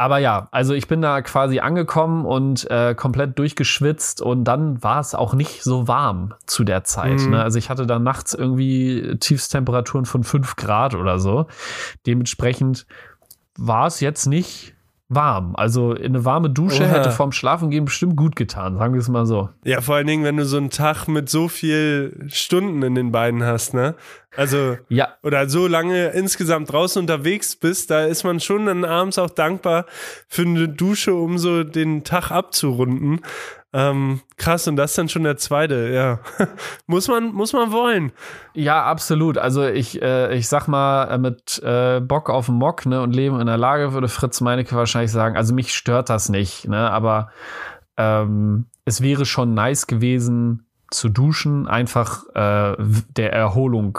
Aber ja, also ich bin da quasi angekommen und äh, komplett durchgeschwitzt und dann war es auch nicht so warm zu der Zeit. Mhm. Ne? Also ich hatte da nachts irgendwie Tiefstemperaturen von 5 Grad oder so. Dementsprechend war es jetzt nicht warm. Also eine warme Dusche Oha. hätte vorm Schlafen gehen bestimmt gut getan, sagen wir es mal so. Ja, vor allen Dingen, wenn du so einen Tag mit so viel Stunden in den Beinen hast, ne? Also, Ja, oder so lange insgesamt draußen unterwegs bist, da ist man schon dann abends auch dankbar für eine Dusche, um so den Tag abzurunden. Ähm, krass, und das dann schon der zweite, ja. muss man, muss man wollen. Ja, absolut. Also ich, äh, ich sag mal, äh, mit äh, Bock auf den Mock ne, und Leben in der Lage würde Fritz Meinecke wahrscheinlich sagen, also mich stört das nicht, ne, aber ähm, es wäre schon nice gewesen zu duschen, einfach äh, der Erholung.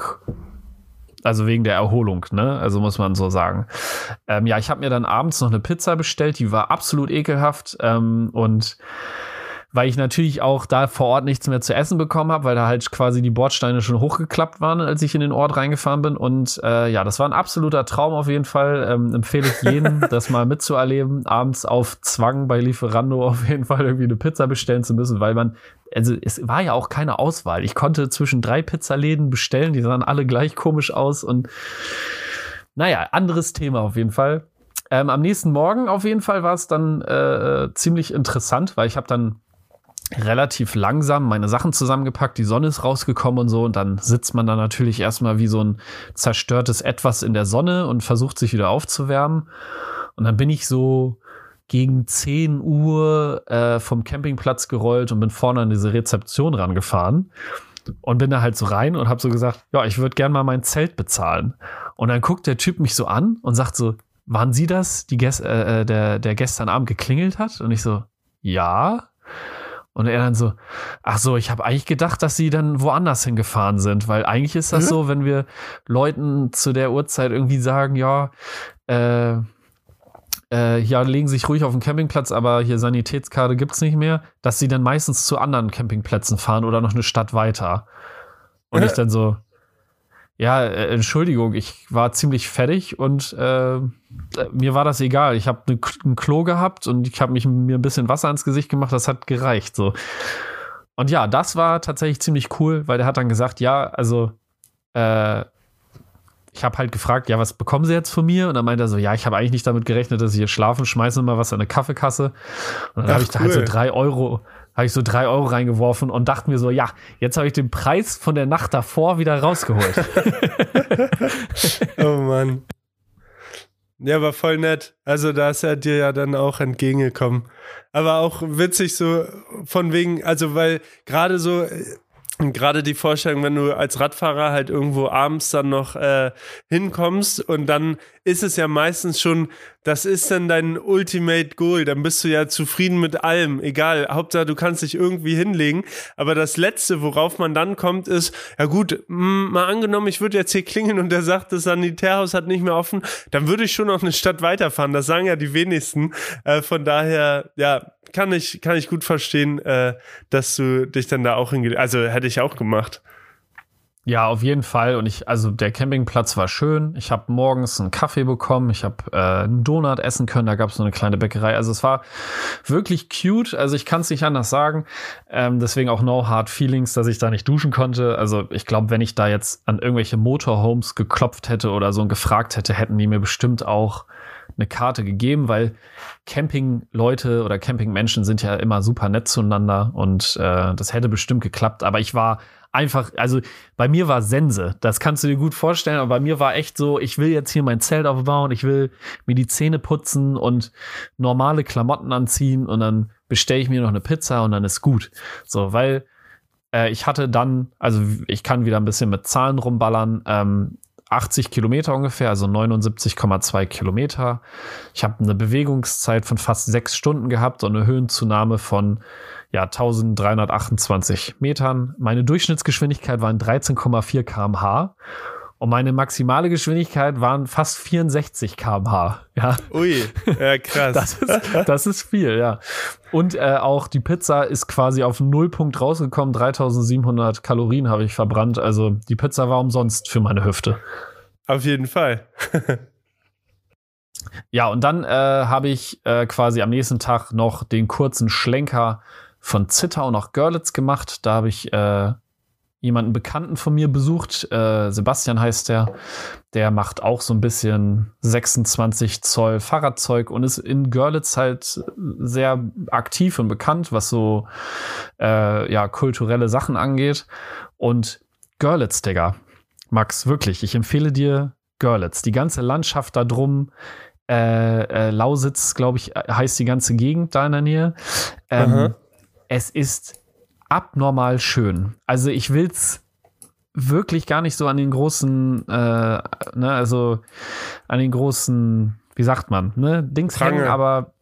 Also wegen der Erholung, ne? Also muss man so sagen. Ähm, ja, ich habe mir dann abends noch eine Pizza bestellt, die war absolut ekelhaft. Ähm, und weil ich natürlich auch da vor Ort nichts mehr zu essen bekommen habe, weil da halt quasi die Bordsteine schon hochgeklappt waren, als ich in den Ort reingefahren bin. Und äh, ja, das war ein absoluter Traum auf jeden Fall. Ähm, empfehle ich jedem, das mal mitzuerleben, abends auf Zwang bei Lieferando auf jeden Fall irgendwie eine Pizza bestellen zu müssen, weil man, also es war ja auch keine Auswahl. Ich konnte zwischen drei Pizzaläden bestellen, die sahen alle gleich komisch aus und naja, anderes Thema auf jeden Fall. Ähm, am nächsten Morgen auf jeden Fall war es dann äh, ziemlich interessant, weil ich habe dann relativ langsam meine Sachen zusammengepackt, die Sonne ist rausgekommen und so und dann sitzt man da natürlich erstmal wie so ein zerstörtes Etwas in der Sonne und versucht sich wieder aufzuwärmen und dann bin ich so gegen 10 Uhr äh, vom Campingplatz gerollt und bin vorne an diese Rezeption rangefahren und bin da halt so rein und habe so gesagt, ja, ich würde gern mal mein Zelt bezahlen. Und dann guckt der Typ mich so an und sagt so, waren Sie das, die ges äh, der, der gestern Abend geklingelt hat? Und ich so, ja. Und er dann so, ach so, ich habe eigentlich gedacht, dass sie dann woanders hingefahren sind, weil eigentlich ist das mhm. so, wenn wir Leuten zu der Uhrzeit irgendwie sagen, ja, äh, äh, ja, legen sich ruhig auf den Campingplatz, aber hier Sanitätskarte gibt's nicht mehr, dass sie dann meistens zu anderen Campingplätzen fahren oder noch eine Stadt weiter. Und ich dann so, ja, äh, Entschuldigung, ich war ziemlich fertig und äh, mir war das egal. Ich habe ne, ein Klo gehabt und ich habe mich mir ein bisschen Wasser ins Gesicht gemacht, das hat gereicht. So. Und ja, das war tatsächlich ziemlich cool, weil der hat dann gesagt, ja, also äh, ich habe halt gefragt, ja, was bekommen Sie jetzt von mir? Und dann meinte er so, ja, ich habe eigentlich nicht damit gerechnet, dass Sie hier schlafen, schmeißen mal was an eine Kaffeekasse. Und dann habe ich da halt so drei Euro, habe ich so drei Euro reingeworfen und dachte mir so, ja, jetzt habe ich den Preis von der Nacht davor wieder rausgeholt. oh Mann. Ja, war voll nett. Also da ist er dir ja dann auch entgegengekommen. Aber auch witzig so von wegen, also weil gerade so gerade die Vorstellung, wenn du als Radfahrer halt irgendwo abends dann noch äh, hinkommst und dann ist es ja meistens schon, das ist dann dein Ultimate Goal, dann bist du ja zufrieden mit allem, egal, Hauptsache du kannst dich irgendwie hinlegen, aber das Letzte, worauf man dann kommt, ist, ja gut, mh, hm, mal angenommen, ich würde jetzt hier klingeln und der sagt, das Sanitärhaus hat nicht mehr offen, dann würde ich schon noch eine Stadt weiterfahren, das sagen ja die wenigsten, äh, von daher, ja, kann ich, kann ich gut verstehen, äh, dass du dich dann da auch hingelegt Also hätte ich auch gemacht. Ja, auf jeden Fall. Und ich, also der Campingplatz war schön. Ich habe morgens einen Kaffee bekommen. Ich habe äh, einen Donut essen können. Da gab es so eine kleine Bäckerei. Also es war wirklich cute. Also ich kann es nicht anders sagen. Ähm, deswegen auch no hard feelings, dass ich da nicht duschen konnte. Also ich glaube, wenn ich da jetzt an irgendwelche Motorhomes geklopft hätte oder so und gefragt hätte, hätten die mir bestimmt auch eine Karte gegeben, weil Campingleute oder Campingmenschen sind ja immer super nett zueinander und äh, das hätte bestimmt geklappt. Aber ich war einfach, also bei mir war Sense, das kannst du dir gut vorstellen, aber bei mir war echt so, ich will jetzt hier mein Zelt aufbauen, ich will mir die Zähne putzen und normale Klamotten anziehen und dann bestelle ich mir noch eine Pizza und dann ist gut. So, weil äh, ich hatte dann, also ich kann wieder ein bisschen mit Zahlen rumballern. Ähm, 80 Kilometer ungefähr, also 79,2 Kilometer. Ich habe eine Bewegungszeit von fast sechs Stunden gehabt und eine Höhenzunahme von ja, 1328 Metern. Meine Durchschnittsgeschwindigkeit waren 13,4 kmh und meine maximale Geschwindigkeit waren fast 64 km/h. Ja. Ui, ja, krass. das, ist, das ist viel, ja. Und äh, auch die Pizza ist quasi auf Nullpunkt rausgekommen. 3700 Kalorien habe ich verbrannt. Also die Pizza war umsonst für meine Hüfte. Auf jeden Fall. ja, und dann äh, habe ich äh, quasi am nächsten Tag noch den kurzen Schlenker von Zittau nach Görlitz gemacht. Da habe ich äh, jemanden Bekannten von mir besucht. Äh, Sebastian heißt der. Der macht auch so ein bisschen 26 Zoll Fahrradzeug und ist in Görlitz halt sehr aktiv und bekannt, was so äh, ja, kulturelle Sachen angeht. Und Görlitz, Digga. Max, wirklich, ich empfehle dir Görlitz. Die ganze Landschaft da drum. Äh, äh, Lausitz, glaube ich, heißt die ganze Gegend da in der Nähe. Ähm, es ist abnormal schön. Also ich will's wirklich gar nicht so an den großen, äh, ne, also an den großen, wie sagt man, ne, Dings Prange. hängen, aber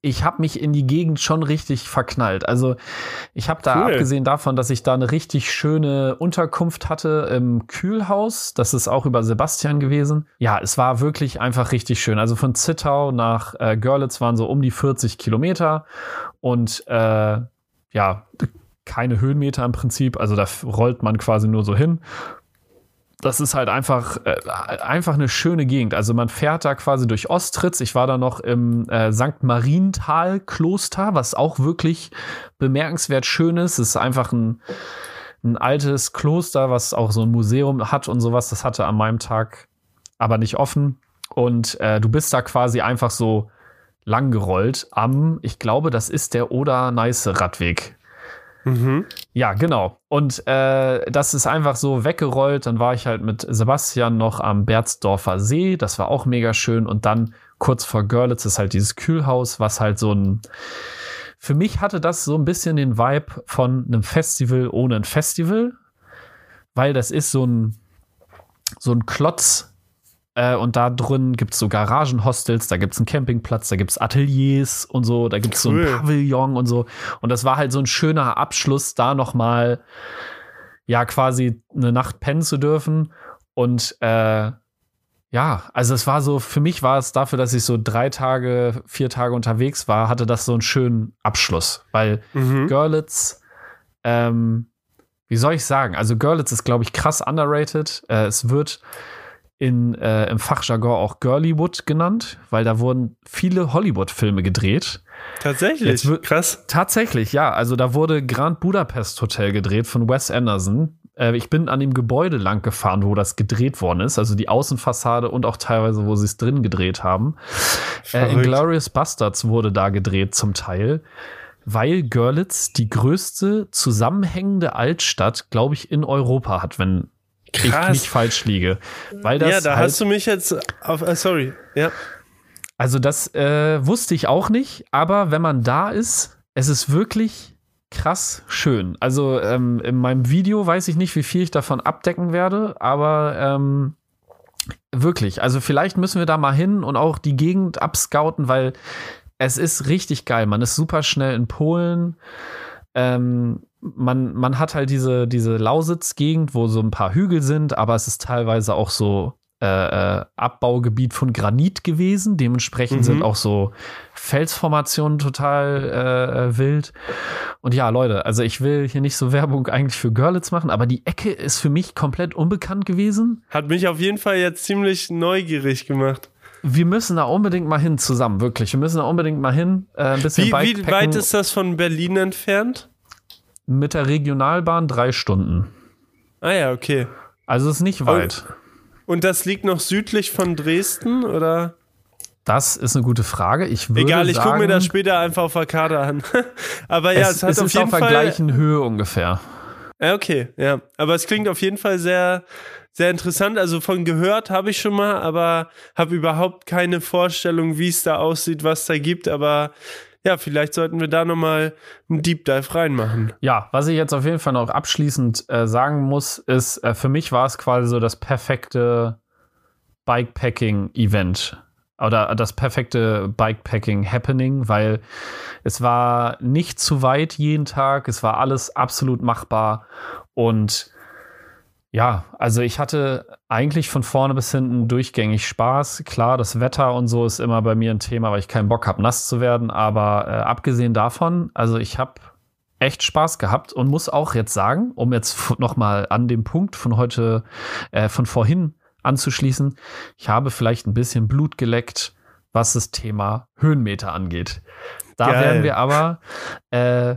ich habe mich in die Gegend schon richtig verknallt. Also ich habe da cool. abgesehen davon, dass ich da eine richtig schöne Unterkunft hatte im Kühlhaus. Das ist auch über Sebastian gewesen. Ja, es war wirklich einfach richtig schön. Also von Zittau nach äh, Görlitz waren so um die 40 Kilometer und äh, ja, keine Höhenmeter im Prinzip. Also da rollt man quasi nur so hin. Das ist halt einfach, äh, einfach eine schöne Gegend. Also man fährt da quasi durch Ostritz. Ich war da noch im äh, St. Marienthal Kloster, was auch wirklich bemerkenswert schön ist. Es ist einfach ein, ein altes Kloster, was auch so ein Museum hat und sowas. Das hatte an meinem Tag aber nicht offen. Und äh, du bist da quasi einfach so lang gerollt am, ich glaube, das ist der Oder-Neiße-Radweg. Mhm. Ja, genau. Und äh, das ist einfach so weggerollt. Dann war ich halt mit Sebastian noch am Berzdorfer See. Das war auch mega schön. Und dann kurz vor Görlitz ist halt dieses Kühlhaus, was halt so ein. Für mich hatte das so ein bisschen den Vibe von einem Festival ohne ein Festival, weil das ist so ein, so ein Klotz Äh, und da drin gibt es so Garagenhostels, da gibt es einen Campingplatz, da gibt es Ateliers und so, da gibt es Cool. so ein Pavillon und so. Und das war halt so ein schöner Abschluss, da nochmal ja quasi eine Nacht pennen zu dürfen. Und äh, ja, also es war so, für mich war es dafür, dass ich so drei Tage, vier Tage unterwegs war, hatte das so einen schönen Abschluss. Weil Mhm. Görlitz, ähm, wie soll ich sagen? Also Görlitz ist, glaube ich, krass underrated. Äh, es wird in, äh, im Fachjargon auch Girlywood genannt, weil da wurden viele Hollywood-Filme gedreht. Tatsächlich. Jetzt wird- Krass. Tatsächlich, ja. Also da wurde Grand Budapest Hotel gedreht von Wes Anderson. Äh, ich bin an dem Gebäude lang gefahren, wo das gedreht worden ist. Also die Außenfassade und auch teilweise, wo sie es drin gedreht haben. Äh. Inglourious Bastards wurde da gedreht zum Teil, weil Görlitz die größte zusammenhängende Altstadt, glaube ich, in Europa hat, wenn ich Krass. nicht falsch liege. Weil das ja, da halt, hast du mich jetzt auf. Äh, sorry. Ja. also das äh, wusste ich auch nicht, aber wenn man da ist, es ist wirklich krass schön. Also ähm, in meinem Video weiß ich nicht, wie viel ich davon abdecken werde, aber ähm, wirklich, also vielleicht müssen wir da mal hin und auch die Gegend abscouten, weil es ist richtig geil. Man ist super schnell in Polen. Ähm, man, man hat halt diese, diese Lausitz-Gegend, wo so ein paar Hügel sind, aber es ist teilweise auch so äh, äh, Abbaugebiet von Granit gewesen. Dementsprechend Mhm. sind auch so Felsformationen total äh, äh, wild. Und ja, Leute, also ich will hier nicht so Werbung eigentlich für Görlitz machen, aber die Ecke ist für mich komplett unbekannt gewesen. Hat mich auf jeden Fall jetzt ziemlich neugierig gemacht. Wir müssen da unbedingt mal hin zusammen, wirklich. Wir müssen da unbedingt mal hin. Äh, ein bisschen Wie, wie weit ist das von Berlin entfernt? Mit der Regionalbahn drei Stunden. Ah ja, okay. Also ist nicht weit. Und das liegt noch südlich von Dresden oder? Das ist eine gute Frage. Ich würde Egal, ich sagen, gucke mir das später einfach auf der Karte an. Aber ja, es, es, hat es auf ist jeden auf der Fall. gleichen Höhe ungefähr. Ja, okay, ja. Aber es klingt auf jeden Fall sehr, sehr interessant. Also von gehört habe ich schon mal, aber habe überhaupt keine Vorstellung, wie es da aussieht, was da gibt. Aber ja, vielleicht sollten wir da nochmal einen Deep Dive reinmachen. Ja, was ich jetzt auf jeden Fall noch abschließend äh, sagen muss, ist, äh, für mich war es quasi so das perfekte Bikepacking-Event oder das perfekte Bikepacking-Happening, weil es war nicht zu weit jeden Tag, es war alles absolut machbar und ja, also ich hatte eigentlich von vorne bis hinten durchgängig Spaß. Klar, das Wetter und so ist immer bei mir ein Thema, weil ich keinen Bock habe, nass zu werden. Aber äh, abgesehen davon, also ich habe echt Spaß gehabt und muss auch jetzt sagen, um jetzt nochmal an dem Punkt von heute, äh, von vorhin anzuschließen, ich habe vielleicht ein bisschen Blut geleckt, was das Thema Höhenmeter angeht. Da Geil. werden wir aber äh,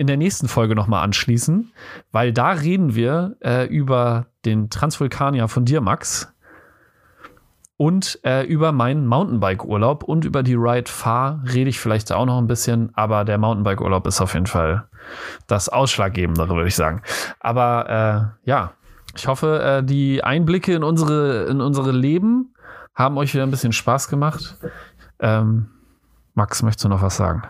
in der nächsten Folge nochmal anschließen, weil da reden wir äh, über den Transvulkanier von dir, Max. Und äh, über meinen Mountainbike-Urlaub und über die Ride Fahr rede ich vielleicht auch noch ein bisschen, aber der Mountainbike-Urlaub ist auf jeden Fall das Ausschlaggebendere, würde ich sagen. Aber äh, ja, ich hoffe, äh, die Einblicke in unsere, in unsere Leben haben euch wieder ein bisschen Spaß gemacht. Ähm, Max, möchtest du noch was sagen?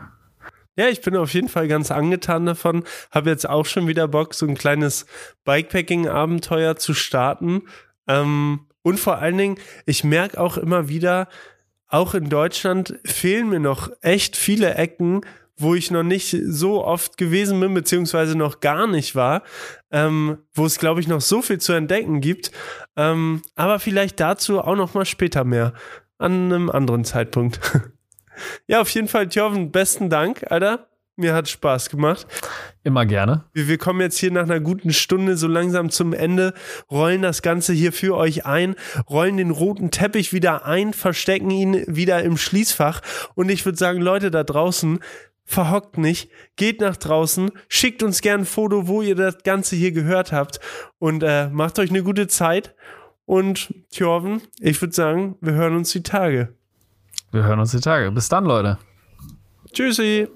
Ja, ich bin auf jeden Fall ganz angetan davon. Habe jetzt auch schon wieder Bock, so ein kleines Bikepacking-Abenteuer zu starten. Ähm, und vor allen Dingen, ich merke auch immer wieder, auch in Deutschland fehlen mir noch echt viele Ecken, wo ich noch nicht so oft gewesen bin, beziehungsweise noch gar nicht war, ähm, wo es, glaube ich, noch so viel zu entdecken gibt. Ähm, aber vielleicht dazu auch noch mal später mehr, an einem anderen Zeitpunkt. ja, auf jeden Fall, Thjörven, besten Dank, Alter. Mir hat Spaß gemacht. Immer gerne. Wir, wir kommen jetzt hier nach einer guten Stunde so langsam zum Ende, rollen das Ganze hier für euch ein, rollen den roten Teppich wieder ein, verstecken ihn wieder im Schließfach. Und ich würde sagen, Leute da draußen, verhockt nicht, geht nach draußen, schickt uns gern ein Foto, wo ihr das Ganze hier gehört habt und äh, macht euch eine gute Zeit. Und Thjörven, ich würde sagen, wir hören uns die Tage. Wir hören uns die Tage. Bis dann, Leute. Tschüssi.